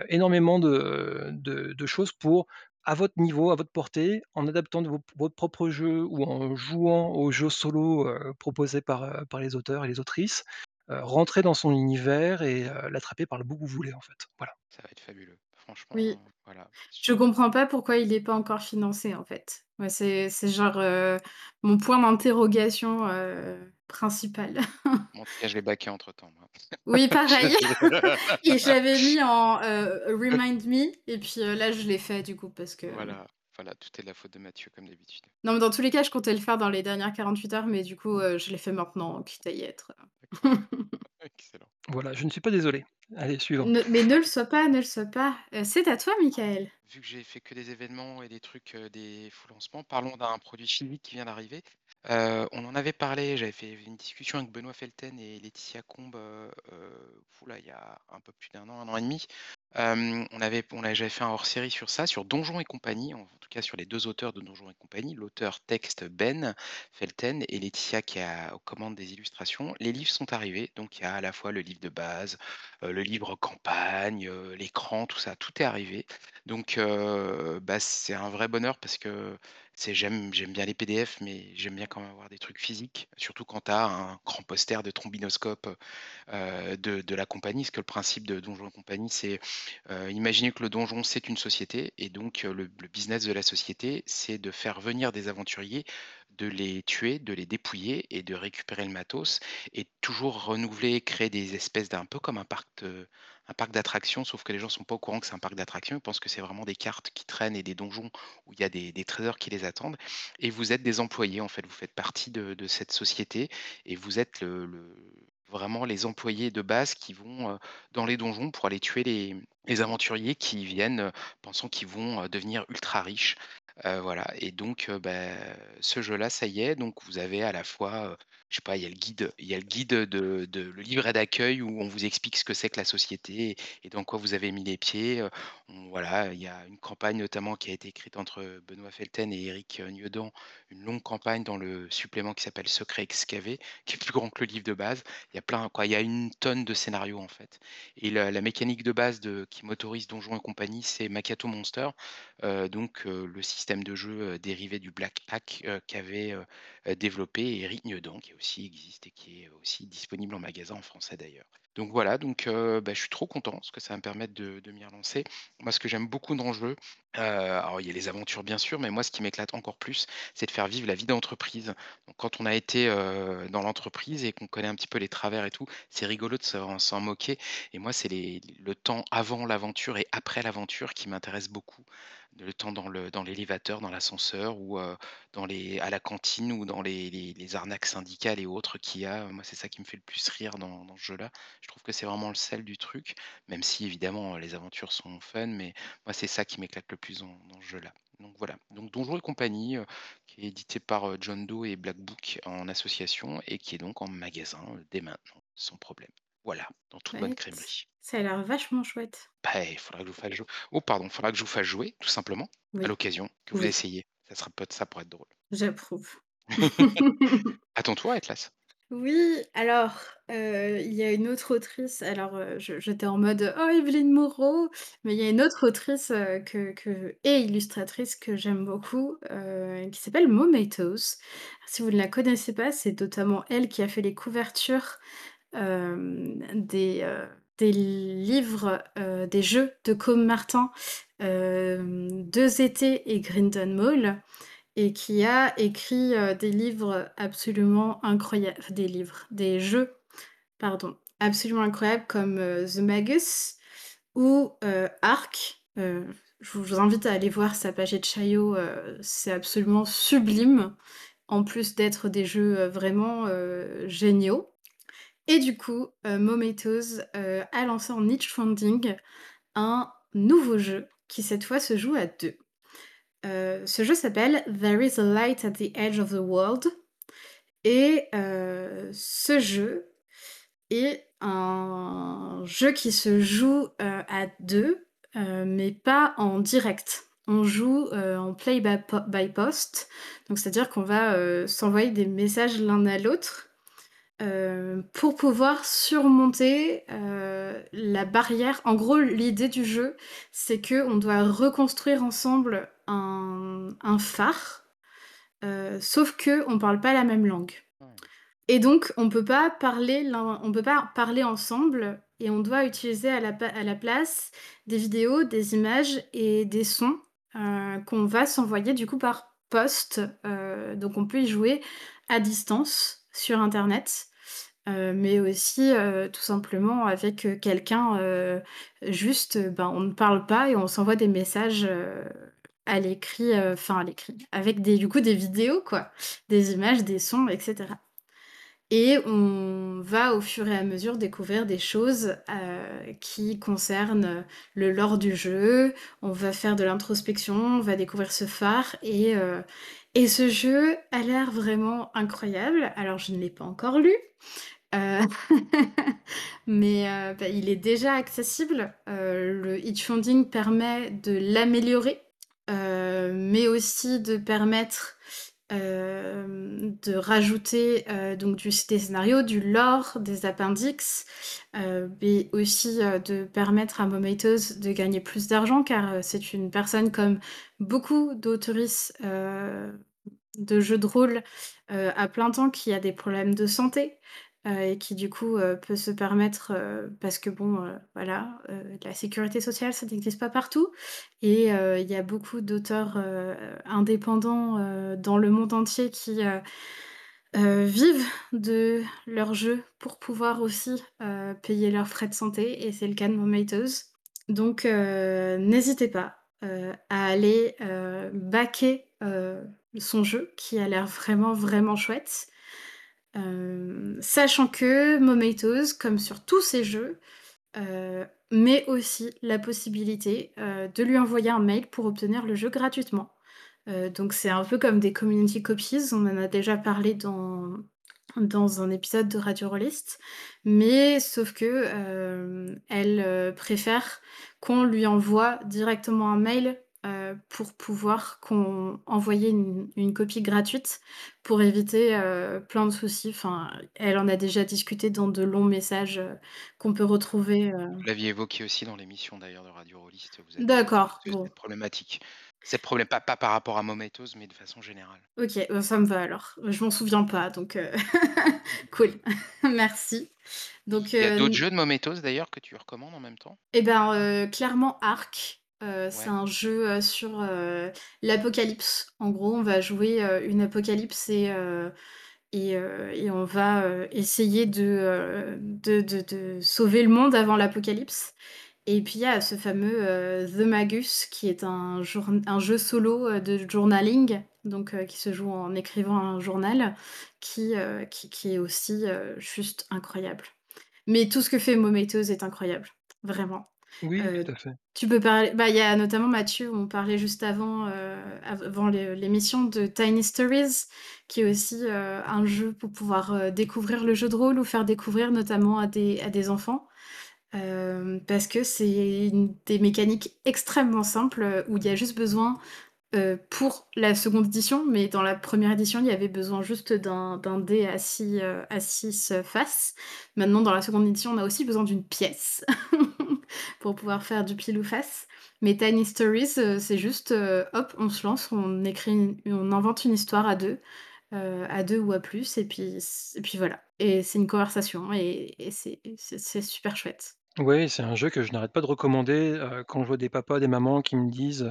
A: énormément de choses pour à votre niveau, à votre portée, en adaptant de vos votre propre jeu ou en jouant aux jeux solo, heu, proposés par, par les auteurs et les autrices, heu, rentrer dans son univers et heu, l'attraper par le bout que vous voulez, en fait. Voilà.
C: Ça va être fabuleux.
B: Oui.
C: Franchement, voilà,
B: Je comprends pas pourquoi il est pas encore financé, en fait. Ouais, c'est c'est genre, mon point d'interrogation, principal.
C: En tout cas, je l'ai backé entre temps, moi.
B: Oui, pareil [laughs] et je l'avais mis en, heu, remind me et puis, heu, là, je l'ai fait du coup parce que
C: Voilà, voilà, tout est de la faute de Mathieu comme d'habitude.
B: non, mais dans tous les cas, je comptais le faire dans les dernières 48 heures, mais du coup, heu, je l'ai fait maintenant, quitte à y être. [laughs]
C: Excellent.
A: Voilà, je ne suis pas désolé. Allez, suivant.
B: Ne mais ne le sois pas, ne le sois pas. C'est à toi, Michael.
C: Vu que j'ai fait que des événements et des trucs, des faux lancements, parlons d'un produit chimique qui vient d'arriver. On en avait parlé, j'avais fait une discussion avec Benoît Felten et Laetitia Combe, heu heu, ouh là, il y a un peu plus d'un an, 1 an et demi. On avait on fait un hors-série sur ça, sur Donjons et compagnie, en tout cas sur les 2 auteurs de Donjons et compagnie, l'auteur texte Ben Felten et Laetitia qui a aux commandes des illustrations. Les livres sont arrivés, donc il y a à la fois le livre de base, le livre campagne, l'écran, tout ça, tout est arrivé. Donc bah, c'est un vrai bonheur parce que c'est j'aime bien les PDF, mais j'aime bien quand même avoir des trucs physiques, surtout quand tu as un grand poster de Trombinoscope, heu, de la compagnie. Parce que le principe de Donjons et compagnie, c'est, heu, imaginer que le donjon, c'est une société et donc heu, le le business de la société, c'est de faire venir des aventuriers, de les tuer, de les dépouiller et de récupérer le matos et toujours renouveler, créer des espèces d'un peu comme un parc de un parc d'attractions, sauf que les gens sont pas au courant que c'est un parc d'attractions. Ils pensent que c'est vraiment des cartes qui traînent et des donjons où il y a des trésors qui les attendent et vous êtes des employés, en fait. Vous faites partie de cette société et vous êtes vraiment les employés de base qui vont, heu, dans les donjons pour aller tuer les aventuriers qui viennent, heu, pensant qu'ils vont, heu, devenir ultra riches. Voilà et donc bah, ce jeu-là, ça y est, donc vous avez à la fois, je sais pas, il y a le guide il y a le guide de de livret d'accueil où on vous explique ce que c'est que la société et dans quoi vous avez mis les pieds, on voilà, il y a une campagne notamment qui a été écrite entre Benoît Felten et Éric, heu, Nieudant, une longue campagne dans le supplément qui s'appelle Secrets excavés, qui est plus grand que le livre de base. Il y a plein quoi, il y a une tonne de scénarios, en fait. Et la mécanique de base qui m'autorise Donjons et compagnie, c'est Macchiato Monster, heu, donc heu, le système de jeu, dérivé du Black Hack, qu'avait, développé Éric Nieudant, qui aussi existe et qui est aussi disponible en magasin en français d'ailleurs. Donc voilà, donc heu, bah, je suis trop content parce que ça va me permettre de de m'y relancer. Moi, ce que j'aime beaucoup dans le jeu, heu, alors il y a les aventures bien sûr, mais moi ce qui m'éclate encore plus, c'est de faire vivre la vie d'entreprise. Donc quand on a été, dans l'entreprise et qu'on connaît un petit peu les travers et tout, c'est rigolo de s'en moquer et moi c'est le temps avant l'aventure et après l'aventure qui m'intéresse beaucoup. Le temps dans l'élévateur, dans l'ascenseur ou dans les à la cantine ou dans les arnaques syndicales et autres qu'il y a. Moi, c'est ça qui me fait le plus rire dans dans ce jeu-là. Je trouve que c'est vraiment le sel du truc, même si évidemment, les aventures sont fun, mais moi, c'est ça qui m'éclate le plus dans dans ce jeu-là. Donc voilà, donc Donjons et compagnie, heu, qui est édité par, John Doe et Black Book en association et qui est donc en magasin, heu, dès maintenant, sans problème. Voilà, dans toute bonne
B: écoute,
C: crèmerie.
B: ça a l'air vachement chouette.
C: Bah, il faudra que je vous fasse jou oh pardon, il faudra que je vous fasse jouer, tout simplement, à l'occasion, que vous
B: oui,
C: essayiez. Ça sera peut ça pourrait être drôle.
B: j'approuve.
C: À ton tour, Atlas.
B: Oui, alors, heu, il y a une autre autrice, alors, je j'étais en mode: «Oh Evelyn Moreau», mais il y a une autre autrice, que que et illustratrice que j'aime beaucoup, qui s'appelle Momatoes. Si vous ne la connaissez pas, c'est notamment elle qui a fait les couvertures, des, livres, des jeux de Com Martin, hem, Deux étés et Grindon Mall. Et qui a écrit, des livres absolument incroyables des livres, des jeux, pardon, absolument incroyables comme, The Magus ou, heu, Ark. Heu, je vous invite à aller voir sa page itch.io, heu, c'est absolument sublime, en plus d'être des jeux, vraiment, géniaux. Et du coup, Momatoes, heu, a lancé en itch.funding un nouveau jeu qui cette fois se joue à 2. Heu, ce jeu s'appelle There is a light at the edge of the world et heu, ce jeu est un jeu qui se joue, à 2, heu, mais pas en direct. On joue, en play by po by post, donc c'est-à-dire qu'on va, s'envoyer des messages l'un à l'autre, heu, pour pouvoir surmonter, heu, la barrière. En gros, l'idée du jeu, c'est qu'on doit reconstruire ensemble un un phare, heu, sauf qu'on parle pas la même langue. Et donc on peut pas parler on peut pas parler ensemble et on doit utiliser à la à la place des vidéos, des images et des sons, qu'on va s'envoyer du coup par poste, donc on peut y jouer à distance sur internet, heu, mais aussi, heu, tout simplement avec, heu, quelqu'un, juste, ben, on ne parle pas et on s'envoie des messages, à l'écrit, heu, enfin à l'écrit, avec des du coup des vidéos quoi, des images, des sons et cetera. Et on va au fur et à mesure découvrir des choses, qui concernent, le lore du jeu. On va faire de l'introspection, on va découvrir ce phare et et ce jeu a l'air vraiment incroyable. Alors je ne l'ai pas encore lu, heu, [laughs] mais heu, bah, il est déjà accessible. Heu, le itch.funding permet de l'améliorer, mais aussi de permettre de rajouter, donc du des scénarios, du lore, des appendix, mais aussi, de permettre à Momatoes de gagner plus d'argent car, c'est une personne comme beaucoup d'autrices, heu, de jeux de rôle, à plein temps qui a des problèmes de santé, heu, et qui du coup, heu, peut se permettre, heu, parce que bon, voilà, la sécurité sociale ça n'existe pas partout et il y a beaucoup d'auteurs, indépendants, dans le monde entier qui, vivent de leurs jeux pour pouvoir aussi, payer leurs frais de santé et c'est le cas de Momatoes. Donc n'hésitez pas, à aller, heu, son jeu qui a l'air vraiment, vraiment chouette. Hem, sachant que Momatoes, comme sur tous ses jeux, Heu, mais aussi la possibilité, heu, de lui envoyer un mail pour obtenir le jeu gratuitement. Donc c'est un peu comme des community copies, on en a déjà parlé dans dans un épisode de Radio Rollist, mais sauf que, elle, préfère qu'on lui envoie directement un mail, heu, pour pouvoir qu'on envoyer une une copie gratuite pour éviter, heu, plein de soucis. Enfin, elle en a déjà discuté dans de longs messages, heu, qu'on peut retrouver,
C: Vous l'aviez évoqué aussi dans l'émission d'ailleurs de Radio Rollist, vous aviez évoqué
B: d'accord, bon.
C: cette problématique. Cette problème pas pas par rapport à Momatoes, mais de façon générale.
B: OK, bah, ça me va alors. Je m'en souviens pas donc [laughs] cool. [laughs] Merci. Donc
C: Il y a d'autres jeux de Momatoes d'ailleurs que tu recommandes en même temps?
B: et ben, clairement Ark, heu, c'est
C: Ouais,
B: un jeu, heu, sur, heu, l'apocalypse. En gros, on va jouer, heu, une apocalypse et heu et heu et on va, heu, essayer de, heu, de de de sauver le monde avant l'apocalypse et puis il y a ce fameux, heu, The Magus qui est un journ un jeu solo, heu, de journaling, donc heu, qui se joue en écrivant un journal, qui, heu, qui qui est aussi, heu, juste incroyable. Mais tout ce que fait Momatoes est incroyable, vraiment.
A: Oui,
B: Heu,
A: tout à fait.
B: tu peux parler bah, il y a notamment Mathieu, on parlait juste avant, heu, av avant l'é l'émission de Tiny Stories, qui est aussi, heu, un jeu pour pouvoir, heu, découvrir le jeu de rôle ou faire découvrir notamment à des à des enfants. Hem, parce que c'est une des mécaniques extrêmement simples, heu, où il y a juste besoin, heu, pour la seconde édition, mais dans la première édition, il y avait besoin juste d'un dé à 6, heu, à 6 heu, faces. Maintenant, dans la seconde édition, on a aussi besoin d'une pièce [laughs] pour pouvoir faire du pile ou face. Mais Tiny Stories, c'est juste, hop, on se lance, on écrit on invente une histoire à 2, heu, à 2 ou à plus et puis et puis voilà. Et c'est une conversation et et c'est super chouette.
A: Oui, c'est un jeu que je n'arrête pas de recommander, quand je vois des papas, des mamans qui me disent,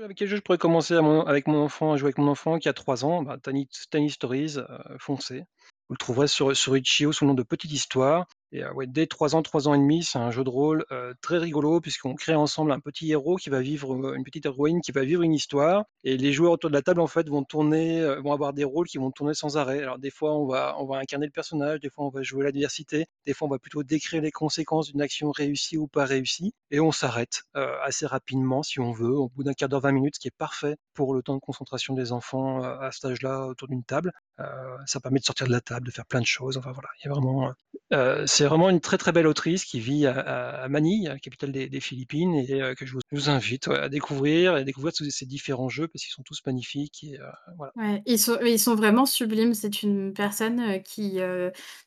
A: «Avec quel jeu je pourrais commencer à avec mon enfant à jouer avec mon enfant qui a 3 ans?» bah, Tiny Stories, heu, foncez. Vous le trouverez sur sur Itch.io sous le nom de Petite Histoire et dès 3 ans, 3 ans et demi, c'est un jeu de rôle, très rigolo puisqu'on crée ensemble un petit héros qui va vivre, une petite héroïne qui va vivre une histoire et les joueurs autour de la table, en fait, vont tourner, vont avoir des rôles qui vont tourner sans arrêt. Alors des fois, on va on va incarner le personnage, des fois, on va jouer l'adversité, des fois, on va plutôt décrire les conséquences d'une action réussie ou pas réussie et on s'arrête, assez rapidement si on veut, au bout d'un quart d'heure, 20 minutes, ce qui est parfait pour le temps de concentration des enfants, à cet âge-là, autour d'une table. Heu, ça permet de sortir de la table, de faire plein de choses, enfin voilà, il y a vraiment, heu heu, c'est vraiment une très, très belle autrice qui vit à à Manille, capitale des Philippines et que je vous invite, à découvrir et à découvrir tous ces différents jeux parce qu'ils sont tous magnifiques et voilà.
B: Ils sont ils sont vraiment sublimes. C'est une personne, qui,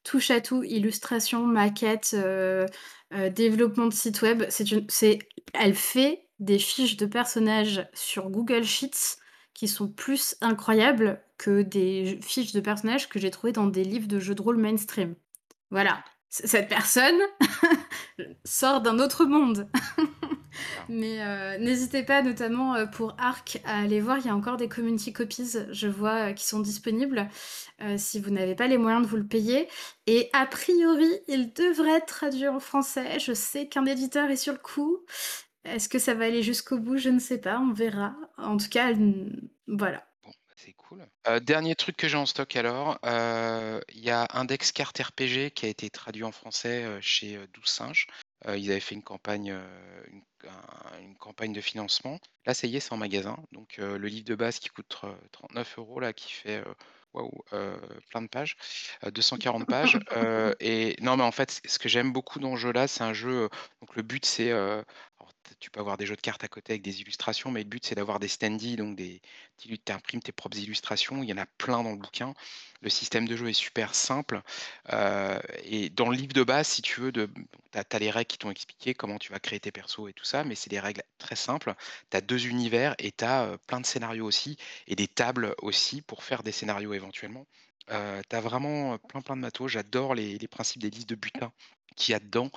B: touche à tout, illustration, maquette, développement de site web. C'est une c'est elle fait des fiches de personnages sur Google Sheets qui sont plus incroyables que des fiches de personnages que j'ai trouvées dans des livres de jeux de rôle mainstream. Voilà, c cette personne [laughs] sort d'un autre monde. [laughs] Mais heu, n'hésitez pas notamment, heu, pour Arc à aller voir, il y a encore des community copies, je vois, heu, qui sont disponibles, si vous n'avez pas les moyens de vous le payer et a priori, il devrait être traduit en français. Je sais qu'un éditeur est sur le coup. Est-ce que ça va aller jusqu'au bout? Je ne sais pas, on verra. En tout cas, voilà.
C: Bon, bah, c'est cool. Heu, dernier truc que j'ai en stock alors, heu, il y a Index Carte RPG qui a été traduit en français, heu, chez, heu, 12 Singes. Ils avaient fait une campagne, heu, une un une campagne de financement. Là, ça y est, c'est en magasin. Donc, le livre de base qui coûte tr 39 € là, qui fait, waouh, plein de pages, heu, 240 pages, [laughs] et non, mais en fait, ce que j'aime beaucoup dans ce jeu-là, c'est un jeu, donc le but c'est, tu peux avoir des jeux de cartes à côté avec des illustrations, mais le but c'est d'avoir des standees, donc des tu imprimes tes propres illustrations, il y en a plein dans le bouquin. Le système de jeu est super simple, heu et dans le livre de base, si tu veux, tu as les règles qui t'ont expliqué comment tu vas créer tes persos et tout ça, mais c'est des règles très simples. Tu as 2 univers et tu as, plein de scénarios aussi et des tables aussi pour faire des scénarios éventuellement. Heu, tu as vraiment, plein, plein de matos. J'adore les principes des listes de butin qu'il y a dedans,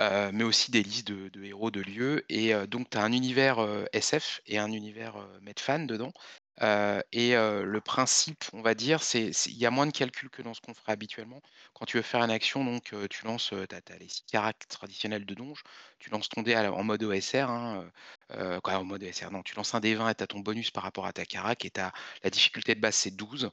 C: heu, mais aussi des listes de héros de lieux et heu, donc tu un univers, heu, SF et un univers, Medfan dedans. Et le principe, on va dire, c'est il y a moins de calculs que dans ce qu'on ferait habituellement. Quand tu veux faire une action, donc tu lances, tu as les 6 caracs traditionnels de donjon, tu lances ton dé en mode OSR, hein, en mode OSR, non, tu lances un dé 20 et tu as ton bonus par rapport à ta carac et la difficulté de base, c'est 12,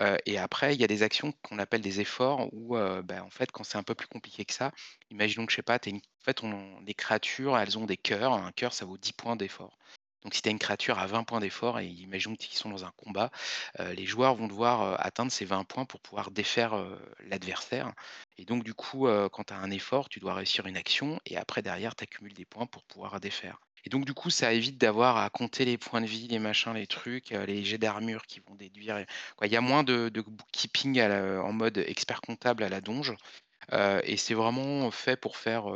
C: heu et après il y a des actions qu'on appelle des efforts où, bah, en fait, quand c'est un peu plus compliqué que ça, imaginons que, je sais pas, une en fait, les créatures, elles ont des cœurs, un cœur, ça vaut 10 points d'effort. Donc si tu as une créature à 20 points d'effort et imaginons qu'ils sont dans un combat, les joueurs vont devoir, atteindre ces 20 points pour pouvoir défaire, l'adversaire et donc du coup, quand tu as un effort, tu dois réussir une action et après derrière tu accumules des points pour pouvoir défaire et donc du coup, ça évite d'avoir à compter les points de vie, les machins, les trucs, les jets d'armure qui vont déduire. Il y a moins de bookkeeping en mode expert comptable à la Heu et c'est vraiment fait pour faire,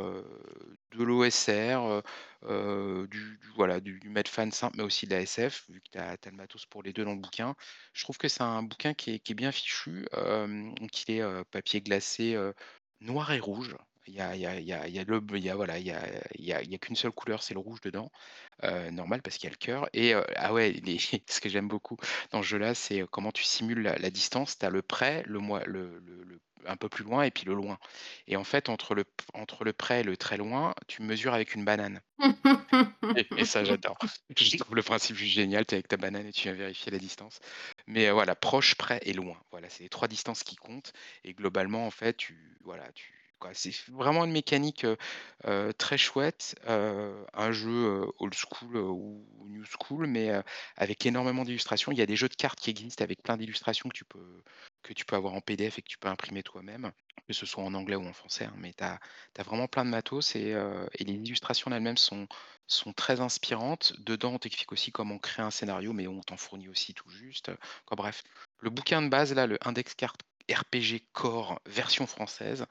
C: de l'OSR, du du voilà, du du Medfan simple, mais aussi de la SF, vu que tu as le matos pour les 2 dans le bouquin. Je trouve que c'est un bouquin qui est bien fichu, donc il est, papier glacé, noir et rouge. Il y a a a a a a qu'une seule couleur, c'est le rouge dedans, normal parce qu'il y a le cœur et ah ouais, [laughs] ce que j'aime beaucoup dans ce jeu-là, c'est, comment tu simules la distance. Tu as le près, le le le un peu plus loin et puis le loin. Et en fait, entre le entre le près et le très loin, tu mesures avec une banane et et ça j'adore. [laughs] Je trouve le principe juste génial. Tu es avec ta banane et tu viens vérifier la distance. Mais heu, voilà, proche, près et loin. Voilà, c'est les 3 distances qui comptent et globalement, en fait, tu voilà, tu c'est vraiment une mécanique, heu heu, très chouette, un jeu, old school, ou new school, mais avec énormément d'illustrations. Il y a des jeux de cartes qui existent avec plein d'illustrations que tu peux que tu peux avoir en PDF et que tu peux imprimer toi-même, que ce soit en anglais ou en français, hein, mais tu as vraiment plein de matos et et les illustrations elles-mêmes sont sont très inspirantes. Dedans, on t'explique aussi comment créer un scénario, mais on t'en fournit aussi tout juste, quoi bref. Le bouquin de base là, le Index Card RPG Core version française,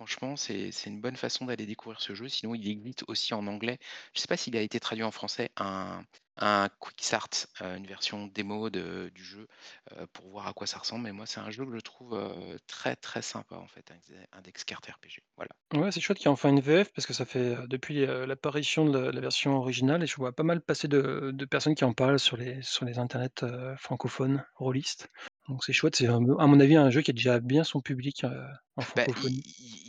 C: franchement, c'est une bonne façon d'aller découvrir ce jeu. Sinon, il existe aussi en anglais. Je sais pas s'il a été traduit en français, un un quick start, heu, une version démo du jeu, heu, pour voir à quoi ça ressemble. Mais moi, c'est un jeu que je trouve, heu, très, très sympa en fait, Index Card RPG. Voilà.
A: Ouais, c'est chouette qu'il y ait enfin une VF parce que ça fait, depuis, l'apparition de la version originale et je vois pas mal passer de personnes qui en parlent sur les internets, francophones, rôlistes. Donc c'est chouette, c'est à mon avis un jeu qui a déjà bien son public, en
C: Bah,
A: francophonie.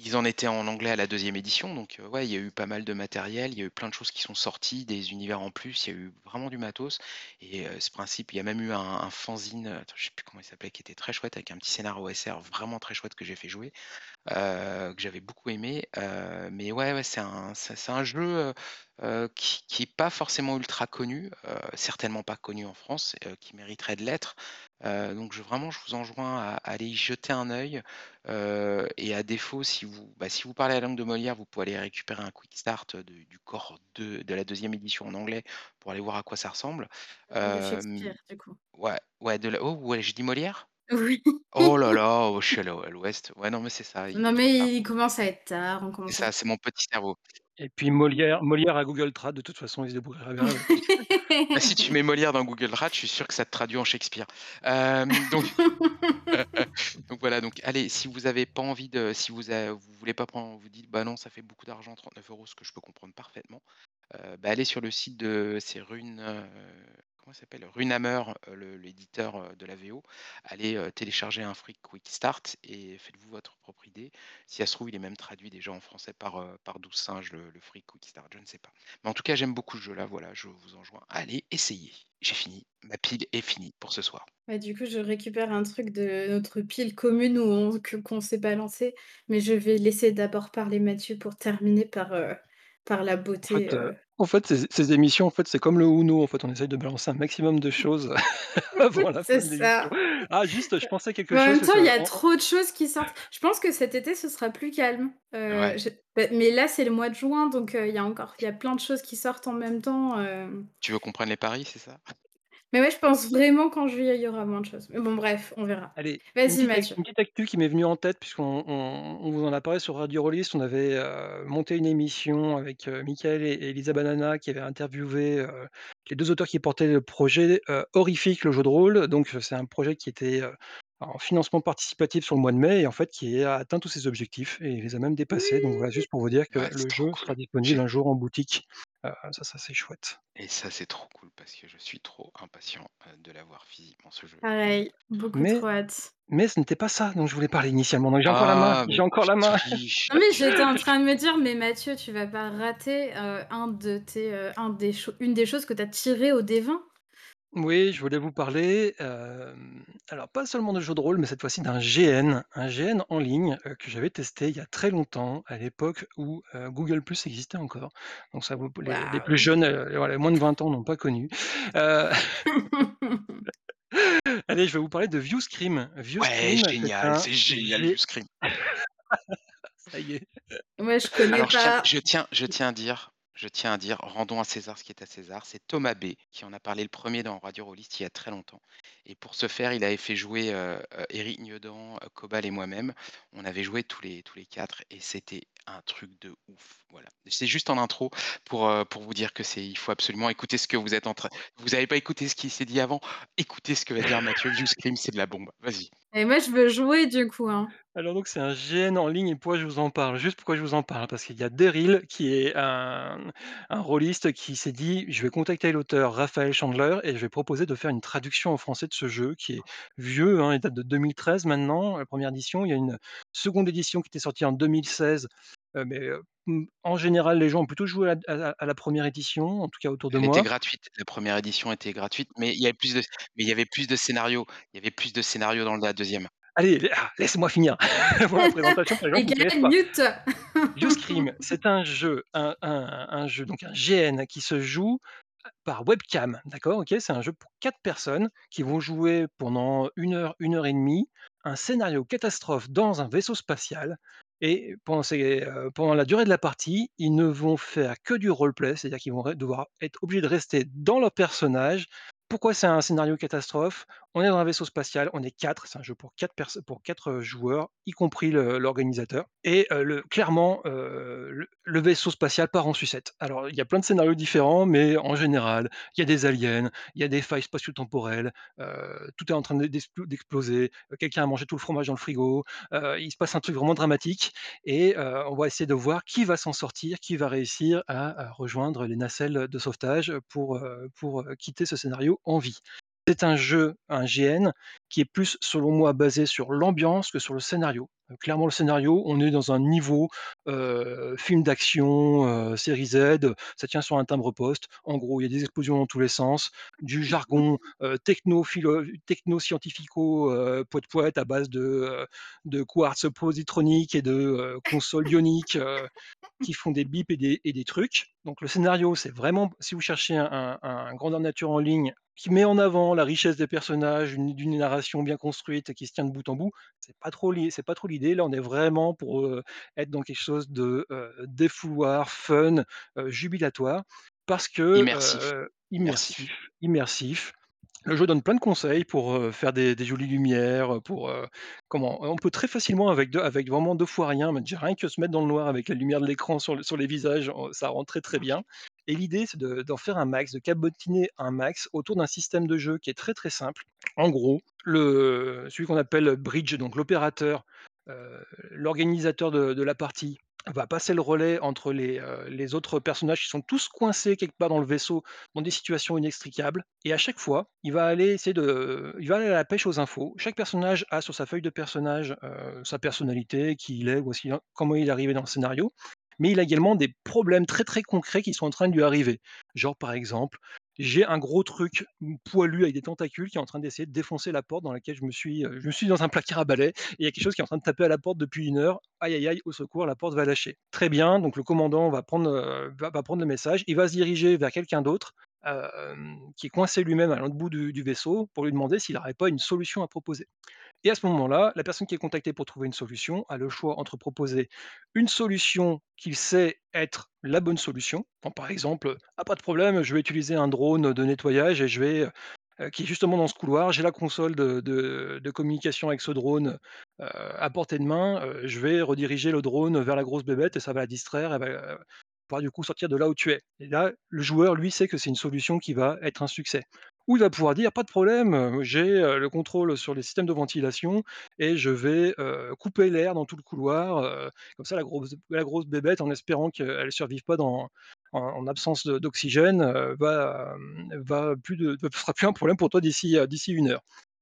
C: ils en étaient en anglais à la deuxième édition, donc ouais, il y a eu pas mal de matériel, il y a eu plein de choses qui sont sorties, des univers en plus, il y a eu vraiment du matos et ce principe il y a même eu un un fanzine, attends, je sais plus comment il s'appelait, qui était très chouette avec un petit scénar OSR vraiment très chouette que j'ai fait jouer, que j'avais beaucoup aimé, mais ouais, ouais, c'est un jeu, qui qui est pas forcément ultra connu, certainement pas connu en France, qui mériterait de l'être, heu, donc je vraiment je vous enjoins à à aller y jeter un œil, Heu et à défaut, si vous bah, si vous parlez la langue de Molière, vous pouvez aller récupérer un quick start, de du corps 2 de la deuxième édition en anglais pour aller voir à quoi ça ressemble.
B: De
C: Hem,
B: Shakespeare, du coup.
C: ouais, ouais, de la oh ouais, j'ai dit Molière?
B: Oui.
C: Oh là là, [laughs] oh je suis à l'ouest. Ouais, non, mais c'est ça, il
B: Non, mais il commence à être tard, on à
C: ça, c'est mon petit cerveau.
A: Et puis Molière Molière à Google Trad, de toute façon, il se débrouillera bien.
C: Bah, si tu [laughs] mets Molière dans Google Trad, je suis sûr que ça te traduit en Shakespeare. Hem, donc [laughs] Donc voilà, donc allez, si vous avez pas envie de si vous a vous voulez pas prendre vous dites: «Bah non, ça fait beaucoup d'argent, 39 euros ce que je peux comprendre parfaitement. Heu, bah, allez sur le site de c'est Rune, heu, comment s'appelle? Runehammer, heu, le l'éditeur, heu, de la VO. Allez, heu, télécharger un free quick start et faites-vous votre propre idée. Si ça se trouve, il est même traduit déjà en français par, par Douce Singe, le le free quick start, je ne sais pas. Mais en tout cas, j'aime beaucoup ce jeu-là, voilà, je vous enjoins. Allez, essayez. J'ai fini. Ma pile est finie pour ce soir.
B: Bah, du coup, je récupère un truc de notre pile commune où on qu'on s'est balancé, mais je vais laisser d'abord parler Mathieu pour terminer par, par la
A: En
B: beauté,
A: fait, en fait, ces ces émissions, en fait, c'est comme le Uno, en fait, on essaye de balancer un maximum de choses [laughs] avant la
B: c'est
A: fin de l'émission.
B: ça.
A: Ah juste, je pensais à quelque
B: Mais en
A: chose
B: même
A: parce
B: temps, il y a trop de choses qui sortent. Je pense que cet été, ce sera plus calme.
C: Ouais.
B: je bah, mais là, c'est le mois de juin, donc heu, il y a encore il y a plein de choses qui sortent en même temps, hem,
C: Tu veux qu'on prenne les paris, c'est ça?
B: Mais ouais, je pense vraiment qu'en juillet, il y aura moins de choses. Mais bon, bref, on verra.
A: Allez, une
B: Vas-y
A: petite ac
B: Mathieu.
A: une petite actu qui m'est venue en tête puisqu'on on on vous en a parlé sur Radio Rollist. On avait, heu, monté une émission avec, heu, Mickaël et et Lisa Banana qui avaient interviewé, heu, les 2 auteurs qui portaient le projet, heu, Horrifique, le jeu de rôle. Donc, c'est un projet qui était, en financement participatif sur le mois de mai et en fait qui a atteint tous ses objectifs et il les a même dépassés. Donc voilà, juste pour vous dire que
C: Ouais, c'est
A: le
C: trop
A: jeu
C: cool.
A: sera disponible
C: J'ai
A: un jour en boutique. Heu, ça ça c'est chouette.
C: et ça, c'est trop cool parce que je suis trop impatient, heu, de l'avoir physiquement ce jeu.
B: Pareil, beaucoup
A: Mais
B: trop hâte.
A: mais ce n'était pas ça dont je voulais parler initialement. Donc j'ai encore la main,
C: Ah,
A: j'ai encore la main.
B: Non, mais j'étais en train de me dire: «Mais Mathieu, tu vas pas rater, heu, un de tes, un des une des choses que tu as tirées au D20».
A: Oui, je voulais vous parler, hem, alors pas seulement de jeux de rôle, mais cette fois-ci d'un GN, un GN en ligne, heu, que j'avais testé il y a très longtemps, à l'époque où, heu, Google+ existait encore. Donc ça vaut les les plus
B: Waouh!
A: jeunes, heu, voilà, les moins de 20 ans n'ont pas connu. Heu, [laughs] allez, je vais vous parler de Viewscream.
C: Ouais,
A: Viewscream, c'est
C: génial,
A: un
C: c'est génial,
A: G
C: Viewscream. [laughs]
A: ça y est.
B: Ouais, je connais
C: Alors je tiens
B: pas.
C: je tiens je tiens à dire je tiens à dire, rendons à César ce qui est à César. C'est Thomas B qui en a parlé le premier dans Radio Rollist il y a très longtemps et pour ce faire, il avait fait jouer, heu heu, Éric Nieudant, heu, Cobal et moi-même. On avait joué tous les tous les 4 et c'était un truc de ouf, voilà. C'est juste en intro pour, pour vous dire que c'est il faut absolument écouter ce que vous êtes en train vous avez pas écouté ce qui s'est dit avant? Écoutez ce que va dire Mathieu, Viewscream, c'est de la bombe. Vas-y.
B: Et moi, je veux jouer du coup, hein.
A: Alors donc c'est un GN en ligne et pourquoi je vous en parle? Juste pourquoi je vous en parle? Parce qu'il y a Daryl qui est un un rôliste qui s'est dit: «Je vais contacter l'auteur Raphaël Chandler et je vais proposer de faire une traduction en français de ce jeu» qui est vieux, hein, il date de 2013 maintenant, la première édition. Il y a une seconde édition qui était sortie en 2016, heu, mais, heu, mmh, en général, les gens ont plutôt joué à à la à la 1 édition, en tout cas autour de
C: Elle était
A: moi.
C: gratuite, la première édition était gratuite, mais il y avait plus de mais il y avait plus de scénarios il y avait plus de scénarios dans la deuxième.
A: Allez, ah, laissez-moi finir [laughs] pour la présentation pour les gens c'est un jeu un un un jeu, donc un GN qui se joue par webcam, d'accord, OK? C'est un jeu pour 4 personnes qui vont jouer pendant une heure, une heure et demie, un scénario catastrophe dans un vaisseau spatial et pendant heu, pendant la durée de la partie, ils ne vont faire que du roleplay, c'est-à-dire qu'ils vont devoir être obligés de rester dans leur personnage. Pourquoi c'est un scénario catastrophe? On est dans un vaisseau spatial, on est 4, c'est un jeu pour 4 perso pour 4 heu, joueurs, y compris l'organisateur et le clairement, le vaisseau spatial part en sucette. Alors il y a plein de scénarios différents, mais en général, il y a des aliens, il y a des failles spatio-temporelles, tout est en train de d'explo d'exploser, quelqu'un a mangé tout le fromage dans le frigo, il se passe un truc vraiment dramatique et on va essayer de voir qui va s'en sortir, qui va réussir à à rejoindre les nacelles de sauvetage pour, pour, quitter ce scénario en vie. C'est un jeu, un GN, qui est plus, selon moi, basé sur l'ambiance que sur le scénario. Heu, clairement, le scénario, on est dans un niveau, heu, film d'action, heu, série Z, ça tient sur un timbre-poste. En gros, il y a des explosions dans tous les sens, du jargon, heu, techno philo techno-scientifico, heu, poète-poète à base de, de quartz positronique et de, consoles ioniques, qui font des bips et des trucs. Donc le scénario, c'est vraiment si vous cherchez un un un grandeur nature en ligne qui met en avant la richesse des personnages, une d'une narration bien construite et qui se tient de bout en bout, c'est pas trop c'est pas trop l'idée. Là, on est vraiment pour, heu, être dans quelque chose de, heu, défouloir, fun, heu, jubilatoire parce que,
C: Immersif, immersif.
A: immersif, immersif. Le jeu donne plein de conseils pour, faire des jolies lumières, pour, comment on peut très facilement avec vraiment 2 fois rien, mais rien que se mettre dans le noir avec la lumière de l'écran sur le sur les visages, ça rend très, très bien et l'idée, c'est de d'en faire un max, de cabotiner un max autour d'un système de jeu qui est très, très simple. En gros, celui qu'on appelle bridge, donc l'opérateur, l'organisateur de la partie va passer le relais entre les, heu, les autres personnages qui sont tous coincés quelque part dans le vaisseau, dans des situations inextricables et à chaque fois, il va aller essayer de il va aller à la pêche aux infos. Chaque personnage a sur sa feuille de personnage, heu, sa personnalité, qui il est, en comment il est arrivé dans le scénario, mais il a également des problèmes très, très concrets qui sont en train de lui arriver. Genre, par exemple, j'ai un gros truc, poilu avec des tentacules qui est en train d'essayer de défoncer la porte dans laquelle je me suis, je me suis dans un placard à balai et il y a quelque chose qui est en train de taper à la porte depuis une heure. Aïe, aïe, aïe, au secours, la porte va lâcher. Très bien, donc le commandant va prendre, le message, il va se diriger vers quelqu'un d'autre, qui est coincé lui-même à l'autre bout du du vaisseau pour lui demander s'il n'aurait pas une solution à proposer. Et à ce moment-là, la personne qui est contactée pour trouver une solution a le choix entre proposer une solution qu'il sait être la bonne solution. Par exemple, «Ah pas de problème, je vais utiliser un drone de nettoyage et je vais, heu, qui est justement dans ce couloir. J'ai la console de communication avec ce drone, heu, à portée de main, heu, je vais rediriger le drone vers la grosse bébête et ça va la distraire, du coup sortir de là où tu es». Et là, le joueur, lui, sait que c'est une solution qui va être un succès. Ou il va pouvoir dire: «Pas de problème, heu, j'ai, heu, le contrôle sur les systèmes de ventilation et je vais, heu, couper l'air dans tout le couloir, comme ça la grosse bébête en espérant qu'elle survive pas dans en en absence d'oxygène, va, plus de ne sera plus un problème pour toi d'ici, d'ici 1 heure».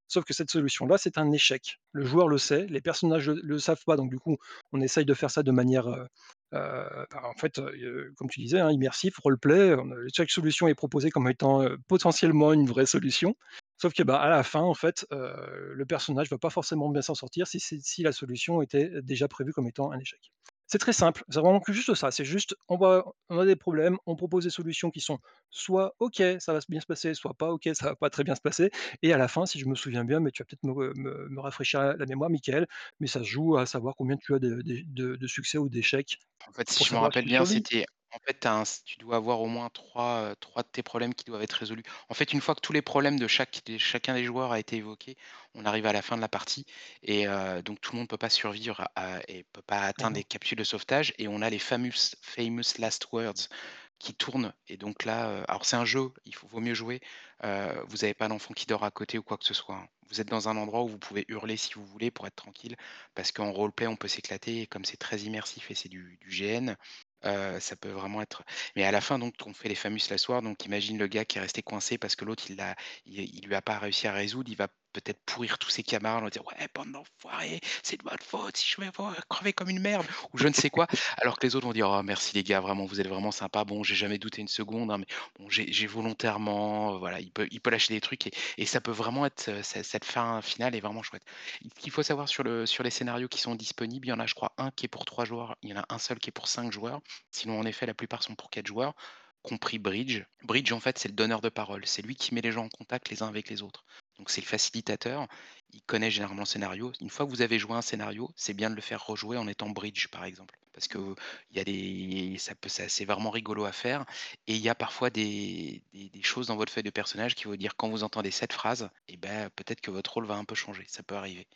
A: Sauf que cette solution-là, c'est un échec. Le joueur le sait, les personnages le le savent pas, donc du coup, on essaye de faire ça de manière, heu heu, bah, en fait, heu, comme tu disais, hein, immersif, roleplay, chaque solution est proposée comme étant, potentiellement une vraie solution. Sauf que, bah, la fin, en fait, le personnage va pas forcément bien s'en sortir si la solution était déjà prévue comme étant un échec. C'est très simple, c'est vraiment que juste ça, c'est juste on va on a des problèmes, on propose des solutions qui sont soit OK, ça va bien se passer, soit pas OK, ça va pas très bien se passer et à la fin, si je me souviens bien, mais tu vas peut-être me me me rafraîchir la la mémoire Mickaël, mais ça se joue à savoir combien tu as de de de de succès ou d'échecs
C: En fait, si je me rappelle bien, c'était en fait, tu as un s tu dois avoir au moins 3 heu, 3 de tes problèmes qui doivent être résolus. En fait, une fois que tous les problèmes de chaque des chacun des joueurs a été évoqué, on arrive à la fin de la partie et heu, donc tout le monde peut pas survivre à et peut pas atteindre
A: D'accord.
C: les capsules de sauvetage et on a les fameux famous last words qui tournent et donc là, heu alors c'est un jeu, il faut vaut mieux jouer, heu, vous avez pas d'enfant qui dort à côté ou quoi que ce soit, hein. Vous êtes dans un endroit où vous pouvez hurler si vous voulez pour être tranquille, parce qu'en roleplay, on peut s'éclater et comme c'est très immersif et c'est du du GN, ça peut vraiment être mais à la fin donc on fait les fameux last words, donc imagine le gars qui est resté coincé parce que l'autre il l'a il il lui a pas réussi à résoudre, il va peut-être pourrir tous ses camarades en dire: «Ouais, bande d'enfoirés, c'est de votre faute si je vais crever comme une merde» ou je ne sais quoi. Alors que les autres vont dire: «Oh merci les gars, vraiment vous êtes vraiment sympas. Bon, j'ai jamais douté une seconde, hein, mais bon j'ai volontairement» heu, voilà, il peut il peut lâcher des trucs et et ça peut vraiment être, ce cette fin finale est vraiment chouette. Ce qu'il faut savoir sur le sur les scénarios qui sont disponibles, il y en a je crois un qui est pour 3 joueurs, il y en a un seul qui est pour 5 joueurs. Sinon en effet, la plupart sont pour 4 joueurs, compris Bridge. Bridge en fait, c'est le donneur de parole, c'est lui qui met les gens en contact les uns avec les autres. Donc c'est le facilitateur, il connaît généralement le scénario. Une fois que vous avez joué un scénario, c'est bien de le faire rejouer en étant Bridge par exemple. Parce qu'il y a des ça c'est vraiment rigolo à faire. Et il y a parfois des des choses dans votre feuille de personnage qui vont dire quand vous entendez cette phrase et bah, peut-être que votre rôle va un peu changer, ça peut arriver.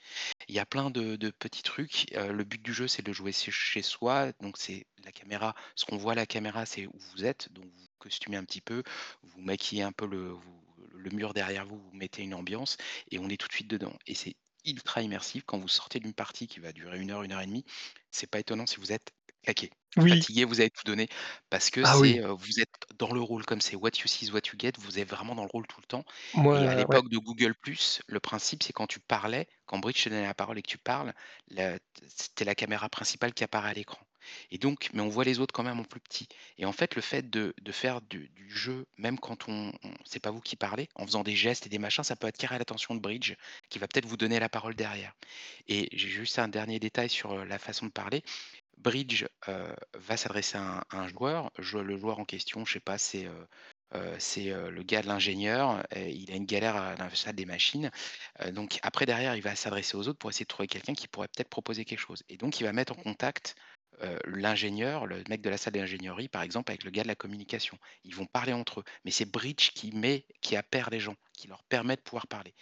C: Il y a plein de de petits trucs, heu, le but du jeu, c'est de jouer ch chez soi, donc c'est la caméra. Ce qu'on voit à la caméra, c'est où vous êtes, donc vous costumez un petit peu, vous maquillez un peu le le mur derrière vous, vous mettez une ambiance et on est tout de suite dedans et c'est ultra immersif. Quand vous sortez d'une partie qui va durer 1 heure, 1 heure et demie, c'est pas étonnant si vous êtes claqué,
A: Oui.
C: fatigué, vous avez tout donné parce que
A: Ah oui.
C: heu, vous êtes dans le rôle comme c'est what you see is what you get, vous êtes vraiment dans le rôle tout le temps et à
A: Moi ouais.
C: l'époque de Google+, le principe, c'est quand tu parlais, quand Bridge te donnait la parole et que tu parles, c'était la caméra principale qui apparaît à l'écran et donc mais on voit les autres quand même en plus petit et en fait, le fait de faire du jeu, même quand on on c'est pas vous qui parlez, en faisant des gestes et des machins, ça peut attirer l'attention de Bridge qui va peut-être vous donner la parole derrière. Et j'ai juste un dernier détail sur, heu, la façon de parler. Bridge, heu, va s'adresser à un joueur, le joueur en question, je sais pas, c'est, heu, c'est, le gars de l'ingénieur il a une galère à la salle des machines, donc après derrière, il va s'adresser aux autres pour essayer de trouver quelqu'un qui pourrait peut-être proposer quelque chose. Et donc il va mettre en contact, heu, l'ingénieur, le mec de la salle d'ingénierie, par exemple, avec le gars de la communication. Ils vont parler entre eux, mais c'est Bridge qui met qui appaire les gens, qui leur permet de pouvoir parler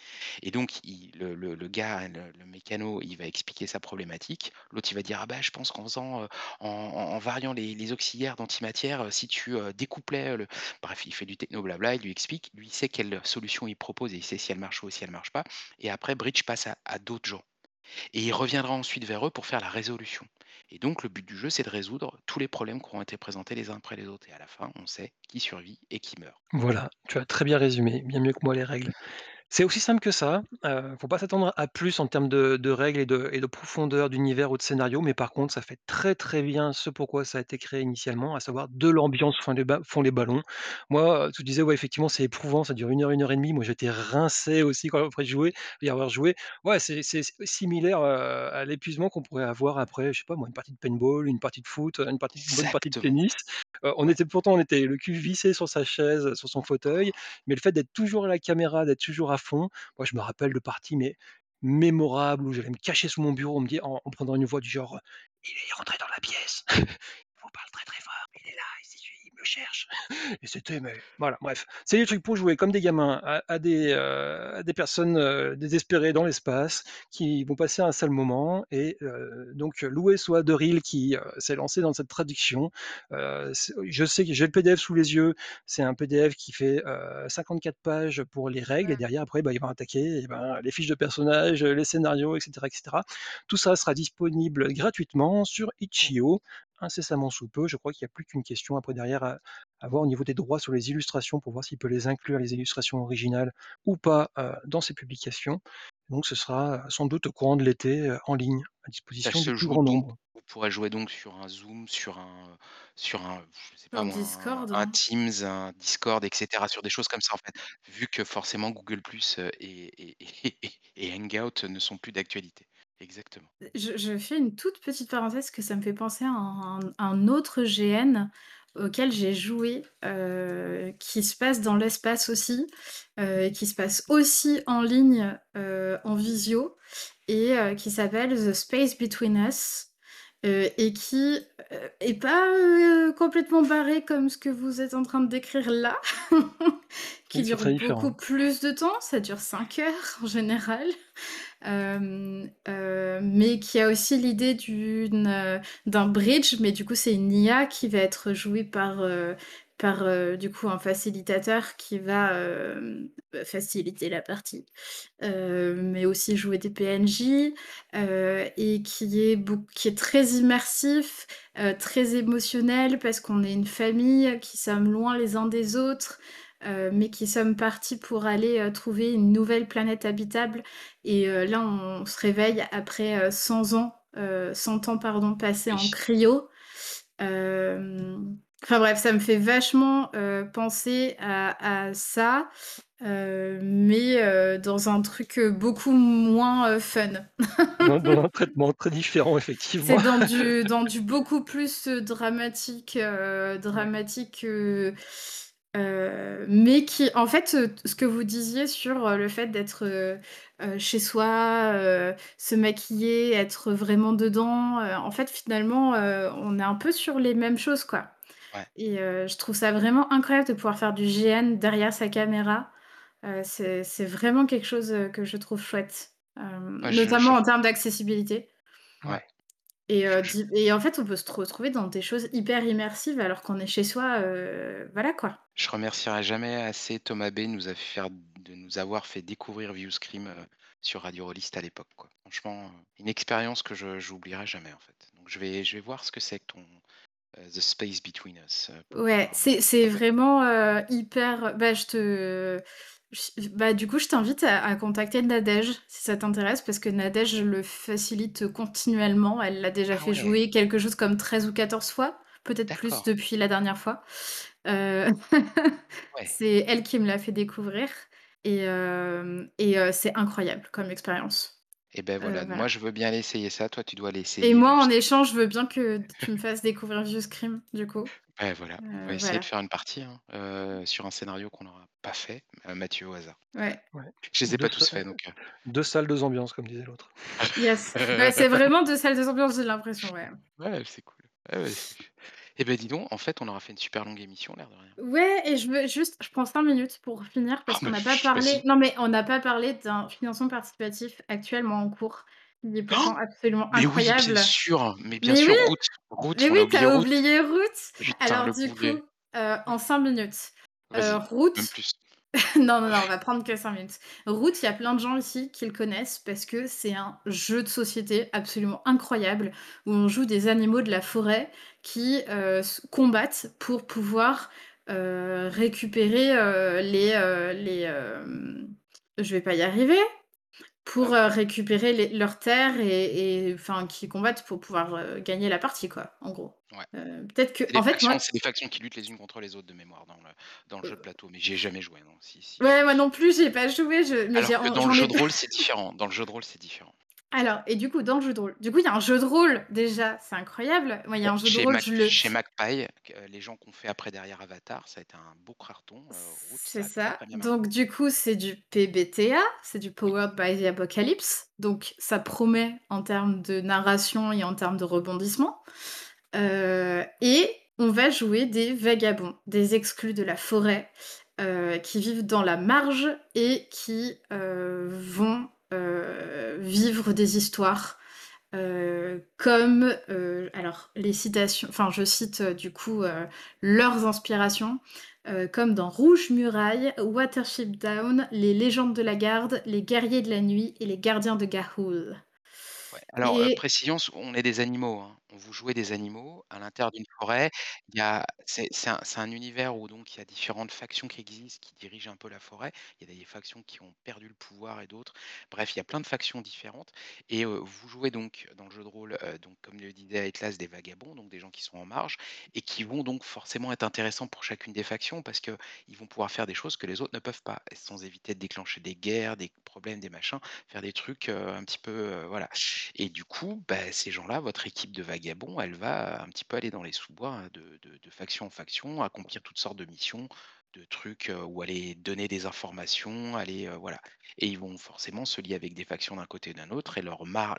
C: et donc le gars, le mécano, il va expliquer sa problématique. L'autre, il va dire: «Ah bah, je pense qu'en faisant, heu, en variant les auxiliaires d'antimatière, heu, si tu, heu, découplais le» bref, il fait du techno blabla, il lui explique. Lui, il sait quelle solution il propose et il sait si elle marche ou si elle marche pas et après Bridge passe à d'autres gens et il reviendra ensuite vers eux pour faire la résolution et donc le but du jeu, c'est de résoudre tous les problèmes qui auront été présentés les uns après les autres et à la fin, on sait qui survit et qui meurt.
A: Voilà, tu as très bien résumé, bien mieux que moi les règles. C'est aussi simple que ça, heu, faut pas s'attendre à plus en termes de de règles et de et de profondeur d'univers ou de scénario, mais par contre, ça fait très, très bien ce pourquoi ça a été créé initialement, à savoir de l'ambiance font les ba font les ballons. Moi, heu, tu disais, ouais, effectivement, c'est éprouvant, ça dure 1 heure, 1 heure et demie. Moi, j'étais rincé aussi quand après jouer avoir joué. Ouais, c'est c'est s similaire, heu, à l'épuisement qu'on pourrait avoir après, je sais pas moi, une partie de paintball, une partie de foot, heu, une partie une bonne partie de
C: Exactement,
A: tennis. Heu, on
C: ouais.
A: était pourtant on était le cul vissé sur sa chaise, sur son fauteuil, mais le fait d'être toujours à la caméra, d'être toujours à fond, moi je me rappelle de parties mais mémorables où j'allais me cacher sous mon bureau, on me dit en en prenant une voix du genre, «Il est rentré dans la pièce, [laughs] il vous parle très, très fort, il est là, il il cherche» [laughs] et c'était mais voilà, bref. C'est des trucs pour jouer comme des gamins à à des, heu, à des personnes, heu, désespérées dans l'espace, qui vont passer un sale moment et heu, donc loué soit Derill qui, heu, s'est lancé dans cette traduction. Je sais que j'ai le PDF sous les yeux, c'est un PDF qui fait, heu, 54 pages pour les règles et derrière après, bah, ils vont attaquer et ben, les fiches de personnages, les scénarios et cetera et cetera. Tout ça sera disponible gratuitement sur itch.io, incessamment sous peu. Je crois qu'il y a plus qu'une question après derrière à à voir au niveau des droits sur les illustrations pour voir s'il peut les inclure, les illustrations originales ou pas, heu, dans ses publications. Donc ce sera, sans doute au courant de l'été, heu, en ligne, à disposition du plus grand
C: donc
A: nombre.
C: on pourrait jouer donc sur un Zoom, sur un sur un je sais pas
B: Sur
C: moi, un
B: Discord,
C: un
B: hein.
C: Teams, un Discord et cetera, sur des choses comme ça, en fait. Vu que forcément Google+, heu, et et et [laughs] et Hangout ne sont plus d'actualité. Exactement.
B: Je je fais une toute petite parenthèse que ça me fait penser à un un autre GN auquel j'ai joué, heu, qui se passe dans l'espace aussi, heu, qui se passe aussi en ligne, heu, en visio et qui s'appelle The Space Between Us, et qui, est pas, complètement barré comme ce que vous êtes en train de décrire là, [laughs] qui
A: Oui,
B: dure
A: différent.
B: beaucoup plus de temps, ça dure 5 heures en général. Hem, heu, mais qui a aussi l'idée d'un bridge, mais du coup, c'est une IA qui va être jouée par, heu, par, du coup, un facilitateur qui va, faciliter la partie, mais aussi jouer des PNJ, et qui est qui est très immersif, très émotionnel parce qu'on est une famille qui sommes loin les uns des autres, heu, mais qui sommes partis pour aller, heu, trouver une nouvelle planète habitable et heu, là, on se réveille après, heu, 100 ans, heu, 100 ans pardon, passés en cryo. Enfin bref, ça me fait vachement, penser à à ça, mais dans un truc, beaucoup moins, fun.
A: Dans dans un [laughs] traitement très différent
B: C'est
A: effectivement.
B: dans du [laughs] dans du beaucoup plus, dramatique, dramatique, heu heu, mais qui en fait, heu, ce que vous disiez sur, heu, le fait d'être, heu heu, chez soi, heu, se maquiller, être vraiment dedans, heu, en fait, finalement, heu, on est un peu sur les mêmes choses, quoi
C: Ouais.
B: et heu, je trouve ça vraiment incroyable de pouvoir faire du GN derrière sa caméra. Heu, c'est c'est vraiment quelque chose, heu, que je trouve chouette, hem,
C: Ouais, je je
B: notamment en termes d'accessibilité.
C: ouais.
A: Ouais.
B: Et en fait, on peut se retrouver dans des choses hyper immersives alors qu'on est chez soi, heu, voilà quoi.
C: je remercierai jamais assez Thomas B. nous a fait de nous avoir fait découvrir Viewscream, heu, sur Radio Rollist à l'époque. Franchement, une expérience que je j'oublierai jamais, en fait. Donc je vais je vais voir ce que c'est que ton, heu, The Space Between Us, heu, pour
B: Ouais,
C: heu,
B: c'est c'est vraiment, hyper bah, je te bah, du coup, je t'invite à à contacter Nadège si ça t'intéresse parce que Nadège le facilite continuellement. Elle l'a déjà
C: ah
B: fait
C: ouais,
B: jouer quelque chose comme 13 ou 14 fois, peut-être plus
C: d'accord,
B: depuis la dernière fois. [laughs]
C: Ouais
B: c'est elle qui me l'a fait découvrir et et c'est incroyable comme expérience.
C: Et ben
B: Heu,
C: voilà, moi je veux bien aller essayer ça, toi tu dois aller
B: Et
C: essayer
B: moi, en échange, je veux bien que tu me fasses découvrir Vieux Scream, du coup.
C: Ouais, voilà, on va
B: Heu,
C: essayer de
B: voilà.
C: faire une partie, hein, heu, sur un scénario qu'on n'aura pas fait, Mathieu au hasard.
B: Ouais.
A: Ouais.
C: Je les ai
A: 2
C: pas
A: sa
C: tous faits donc heu
A: 2 salles, 2 ambiances comme disait l'autre.
B: Yes. [laughs] Bah, c'est vraiment 2 salles, 2 ambiances, j'ai l'impression, ouais.
C: Ouais, c'est cool. Ouais, ouais, c'est et ben dis donc, en fait, on aura fait une super longue émission, l'air de rien.
B: Ouais et je veux juste je prends 5 minutes pour finir
C: Ah
B: parce qu'on
C: mais
B: n'a pas parlé
C: vas-y.
B: non, mais on n'a pas parlé d'un financement participatif actuellement en cours, qui est pourtant absolument
C: Mais oui, bien
B: incroyable.
C: sûr, mais bien
B: Mais oui!
C: sûr, Route, Route,
B: Mais
C: on a
B: oui, tu
C: oublié Route.
B: oublié Roots.
C: Putain,
B: Alors
C: le
B: du
C: boulet.
B: coup, heu, en 5 minutes,
C: Vas-y, même plus. [laughs]
B: Non, non, non, on va prendre que 5 minutes. Root, il y a plein de gens ici qui le connaissent parce que c'est un jeu de société absolument incroyable où on joue des animaux de la forêt qui euh, combattent pour pouvoir euh, récupérer euh, les, les je vais pas y arriver pour récupérer les- leurs terres et, enfin qui combattent pour pouvoir euh, gagner la partie quoi en gros.
C: ouais.
B: Euh, peut-être que
C: C'est des
B: en fait moi
C: c'est des factions qui luttent les unes contre les autres de mémoire dans le dans le jeu de plateau, mais j'y ai jamais joué, non. Si, si,
B: ouais moi non plus j'ai pas joué je... mais j'ai
C: Alors que dans le jeu de rôle, c'est différent. Dans le jeu de rôle, c'est différent.
B: Alors et du coup, dans le jeu de rôle du coup, il y a un jeu de rôle déjà, c'est incroyable. Moi, il y a un jeu de
C: chez
B: rôle,
C: Mac
B: je le
C: chez Magpie, q heu, les gens qui ont fait après derrière Avatar, ça a été un beau carton, Route,
B: c'est
C: ça a très,
B: ça.
C: très bien marché.
B: Donc du coup, c'est du PBTA, c'est du
C: Oui,
B: Powered by the Apocalypse, donc ça promet en termes de narration et en termes de rebondissement. Heu et on va jouer des vagabonds, des exclus de la forêt, qui vivent dans la marge et qui, vont, vivre des histoires Heu, comme, heu, alors les citations enfin je cite, du coup, leurs inspirations, comme dans Rouge Muraille, Watership Down, Les Légendes de la Garde, Les Guerriers de la Nuit et Les Gardiens de
C: ouais. Alors,
B: et
C: précision, on est des animaux, hein. Vous jouez des animaux à l'intérieur d'une forêt. Il y a c'est c'est un univers où donc il y a différentes factions qui existent, qui dirigent un peu la forêt. Il y a des factions qui ont perdu le pouvoir et d'autres. Bref, il y a plein de factions différentes et vous jouez donc dans le jeu de rôle, donc comme le disait Atlas, des vagabonds, donc des gens qui sont en marge et qui vont donc forcément être intéressants pour chacune des factions parce qu'ils vont pouvoir faire des choses que les autres ne peuvent pas, sans éviter de déclencher des guerres, des problèmes, des machins, faire des trucs, un petit peu, voilà et du coup, bah, ces gens-là, votre équipe de vagabonds, elle va un petit peu aller dans les sous-bois, hein, de faction en faction, accomplir toutes sortes de missions, de trucs, ou aller donner des informations, aller, voilà. Et ils vont forcément se lier avec des factions d'un côté et d'un autre et leur mar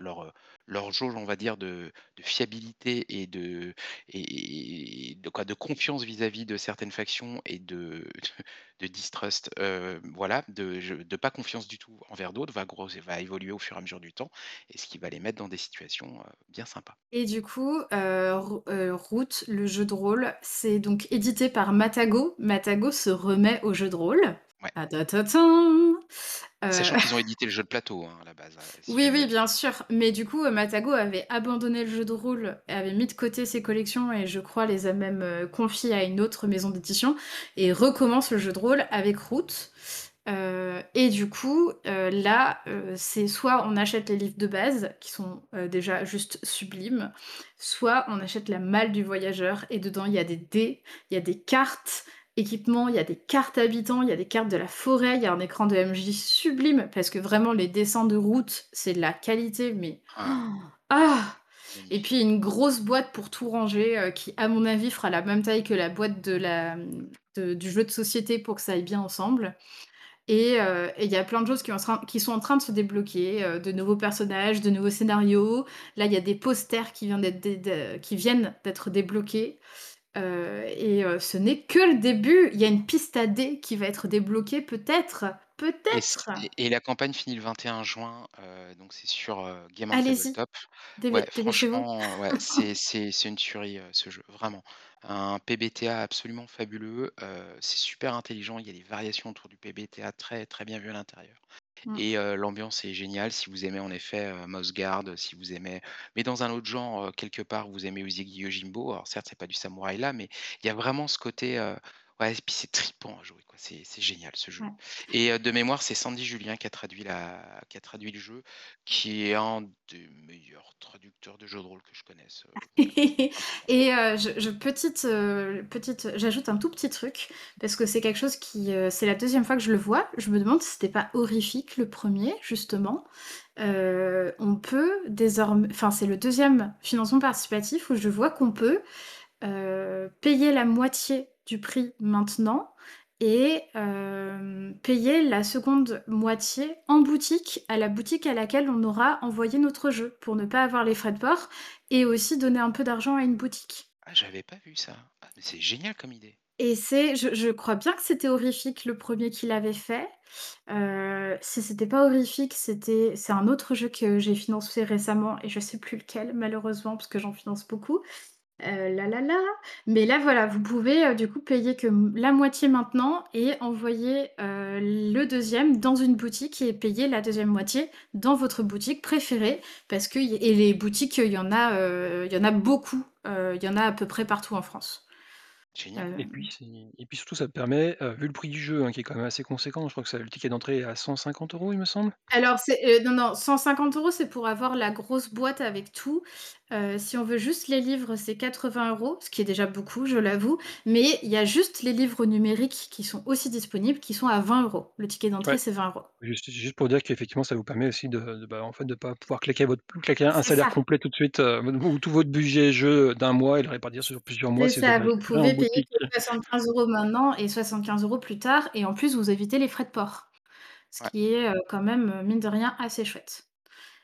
C: leur jauge, on va dire, de de fiabilité et de et de quoi? De confiance vis-à-vis de certaines factions et de [laughs] de distrust, heu, voilà, de pas confiance du tout envers d'autres, va gros va évoluer au fur et à mesure du temps et ce qui va les mettre dans des situations, heu, bien sympas.
B: Et du coup, heu, Root, le jeu de rôle, c'est donc édité par Matagot. Matagot se remet au jeu de rôle.
C: Ouais. Sachant qu'ils ont édité le jeu de plateau, hein, à la base, si [laughs]
B: Oui, oui,
C: jamais
B: bien sûr, mais du coup, heu, Matagot avait abandonné le jeu de rôle avait mis de côté ses collections et je crois les a même, heu, confiées à une autre maison d'édition et recommence le jeu de rôle avec Root. Heu et du coup, là, c'est soit on achète les livres de base qui sont, déjà juste sublimes, soit on achète la Malle du voyageur et dedans il y a des dés, il y a des cartes équipements, il y a des cartes habitants, il y a des cartes de la forêt, il y a un écran de MJ sublime parce que vraiment les dessins de Root, c'est de la qualité mais
C: Ah,
B: ah! Et puis une grosse boîte pour tout ranger, heu, qui à mon avis fera la même taille que la boîte de la, de du jeu de société pour que ça aille bien ensemble. Et et il y a plein de choses qui sont en train de se débloquer, heu, de nouveaux personnages, de nouveaux scénarios. Là, il y a des posters qui viennent d'être dé de qui viennent d'être débloqués, heu et heu, ce n'est que le début. Il y a une piste à dés qui va être débloquée peut-être,
C: Et c
B: peut-être!
C: et et la campagne finit le 21 juin, heu, donc c'est sur, Game on
B: Allez-y,
C: Tabletop. Ouais,
B: dép dépêchez-vous.
C: franchement, ouais, [laughs] c'est c'est c'est une tuerie, ce jeu, vraiment. Un PBTA absolument fabuleux, c'est super intelligent, il y a des variations autour du PBTA très, très bien vues à l'intérieur
B: Mmh.
C: et l'ambiance est géniale si vous aimez en effet, Guard, si vous aimez mais dans un autre genre, quelque part, vous aimez Usagi Yojimbo, alors certes, c'est pas du samouraï là, mais il y a vraiment ce côté, ouais et puis c'est tripant à jouer, quoi, c'est c'est génial ce jeu.
B: Ouais.
C: Et heu, de mémoire, c'est Sandy Julien qui a traduit la qui a traduit le jeu, qui est un des meilleurs traducteurs de jeux de rôle que je connaisse, simplement. [laughs]
B: Et heu, je je petite, petite j'ajoute un tout petit truc, parce que c'est quelque chose qui, c'est la deuxième fois que je le vois. Je me demande si c'était pas horrifique le premier justement. On peut désorm enfin, c'est le deuxième financement participatif où je vois qu'on peut, payer la moitié du prix maintenant et hem, payer la seconde moitié en boutique, à la boutique à laquelle on aura envoyé notre jeu, pour ne pas avoir les frais de port et aussi donner un peu d'argent à une boutique.
C: Ah, j'avais pas vu ça. Ah, mais c'est génial comme idée.
B: Et c'est je je crois bien que c'était Horrifique le premier qui l'avait fait. Heu, si c'était pas Horrifique, c'était c'est un autre jeu que j'ai financé récemment et je sais plus lequel malheureusement parce que j'en finance beaucoup. Heu, mais là, voilà, vous pouvez, heu, du coup payer que m la moitié maintenant et envoyer, heu, le deuxième dans une boutique et payer la deuxième moitié dans votre boutique préférée parce que y et les boutiques, il y en a, heu, il y en a beaucoup, heu, il y en a à peu près partout en France.
C: Génial.
A: Et puis c'est et puis surtout ça te permet, heu, vu le prix du jeu, hein, qui est quand même assez conséquent, je crois que ça le ticket d'entrée est à 150 euros, il me semble?
B: alors c'est, heu, non, non, 150 €, c'est pour avoir la grosse boîte avec tout. Heu, si on veut juste les livres, c'est 80 €, ce qui est déjà beaucoup, je l'avoue, mais il y a juste les livres numériques qui sont aussi disponibles, qui sont à 20 euros. Le ticket d'entrée,
A: Ouais.
B: c'est 20 euros.
A: Juste juste pour dire qu'effectivement, ça vous permet aussi de de, bah, en fait, de pas pouvoir claquer votre claquer un
B: C'est
A: salaire
B: ça,
A: complet tout de suite, heu, ou tout votre budget jeu d'un mois et le répartir sur plusieurs mois
B: c'est
A: si vous
B: ça.
A: allez
B: Vous
A: en
B: pouvez payer
A: boutique.
B: que 75 € maintenant et 75 € plus tard et en plus, vous évitez les frais de port. Ce
C: Ouais.
B: qui est, heu, quand même, heu, mine de rien, assez chouette.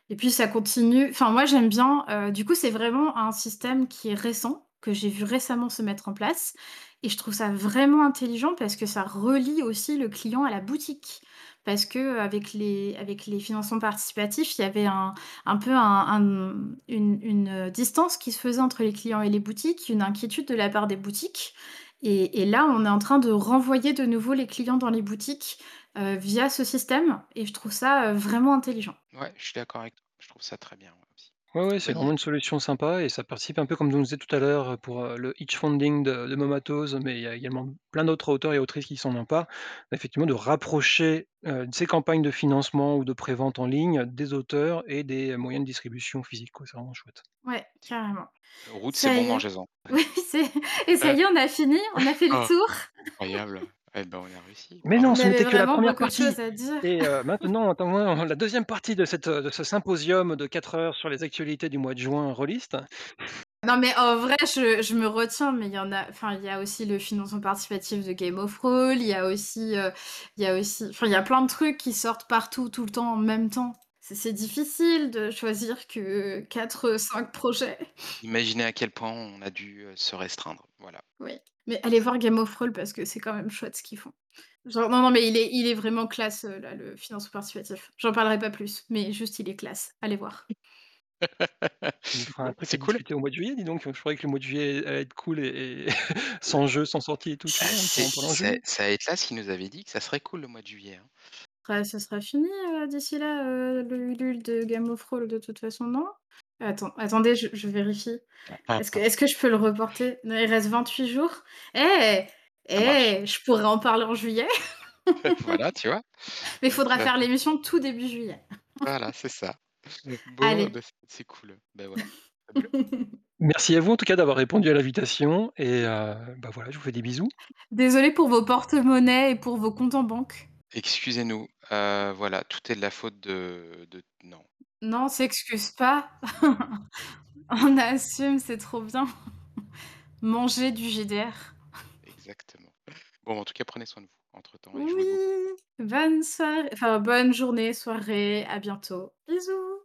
B: Et puis ça continue enfin moi j'aime bien, heu, du coup c'est vraiment un système qui est récent, que j'ai vu récemment se mettre en place et je trouve ça vraiment intelligent parce que ça relie aussi le client à la boutique. Parce qu'avec les avec les financements participatifs, il y avait un un peu un un, une une, distance qui se faisait entre les clients et les boutiques, une inquiétude de la part des boutiques et là on est en train de renvoyer de nouveau les clients dans les boutiques, heu, via ce système et je trouve ça, vraiment intelligent.
C: Ouais, je suis d'accord avec toi. Je trouve ça très bien, ouais, aussi.
A: Ouais, ouais,
C: Vous
A: c'est vraiment une solution sympa et ça participe un peu comme on disait tout à l'heure, heu, pour, heu, le Itch Funding de de mais il y a également plein d'autres auteurs et autrices qui s'en emparent. Effectivement, de rapprocher, heu, ces campagnes de financement ou de prévente en ligne des auteurs et des moyens de distribution physiques, quoi. C'est vraiment chouette.
B: Ouais, carrément.
C: Route, c'est
B: Ça
C: bon,
B: y est.
C: mangez-en. [laughs]
B: Oui, c'est et ça y est, on a fini, on a fait le
C: oh,
B: tour.
C: incroyable. Eh ben, on a réussi,
A: Mais non,
C: bravo.
A: ce n'était que la
B: vraiment
A: première
B: beaucoup de
A: partie
B: choses à dire.
A: et heu, [laughs] maintenant, attends-moi la deuxième partie de cette, de ce symposium de 4 heures sur les actualités du mois de juin rôliste.
B: Non, mais en vrai, je je me retiens, mais il y en a enfin, il y a aussi le financement participatif de Game of Thrones, il y a aussi, heu, il y a aussi enfin, il y a plein de trucs qui sortent partout, tout le temps, en même temps. C'est c'est difficile de choisir que 4-5 projets.
C: Imaginez à quel point on a dû, se restreindre. Voilà.
B: Oui, mais allez voir Game of Thrones parce que c'est quand même chouette ce qu'ils font. Genre non, non, mais il est il est vraiment classe, heu, là, le financement participatif. J'en parlerai pas plus, mais juste il est classe. Allez voir. [laughs]
A: Ça
C: c'est cool.
A: discuter au mois de juillet, dis donc. Je croyais que le mois de juillet allait être cool et et [laughs] sans jeux, sans sortie et tout, pourra
C: c'est c'est Atlas qui nous avait dit que ça serait cool le mois de juillet, hein.
B: Ce sera fini, heu, d'ici là, heu, le Ulule de Game of Thrones de toute façon, non? Attends, attendez, je je vérifie. Est-ce que est-ce que je peux le reporter? Non, il reste 28 jours? Eh! Eh! Je pourrais en parler en juillet, [laughs]
C: Voilà, tu vois?
B: mais il faudra faire l'émission tout début juillet.
C: voilà, c'est ça. Bon,
B: Allez.
C: bah, c'est c'est cool. Ben voilà, [laughs] fabuleux.
A: Merci à vous en tout cas d'avoir répondu à l'invitation et heu, bah, voilà, je vous fais des bisous.
B: Désolée pour vos porte-monnaies et pour vos comptes en banque.
C: Excusez-nous, heu, voilà, tout est de la faute de de non.
B: Non, on s'excuse pas. [laughs] On assume, c'est trop bien. Manger du GDR.
C: Exactement. Bon, en tout cas, prenez soin de vous entre-temps et jouez
B: Oui,
C: beaucoup.
B: bonne soirée enfin bonne journée, soirée, à bientôt. Bisous.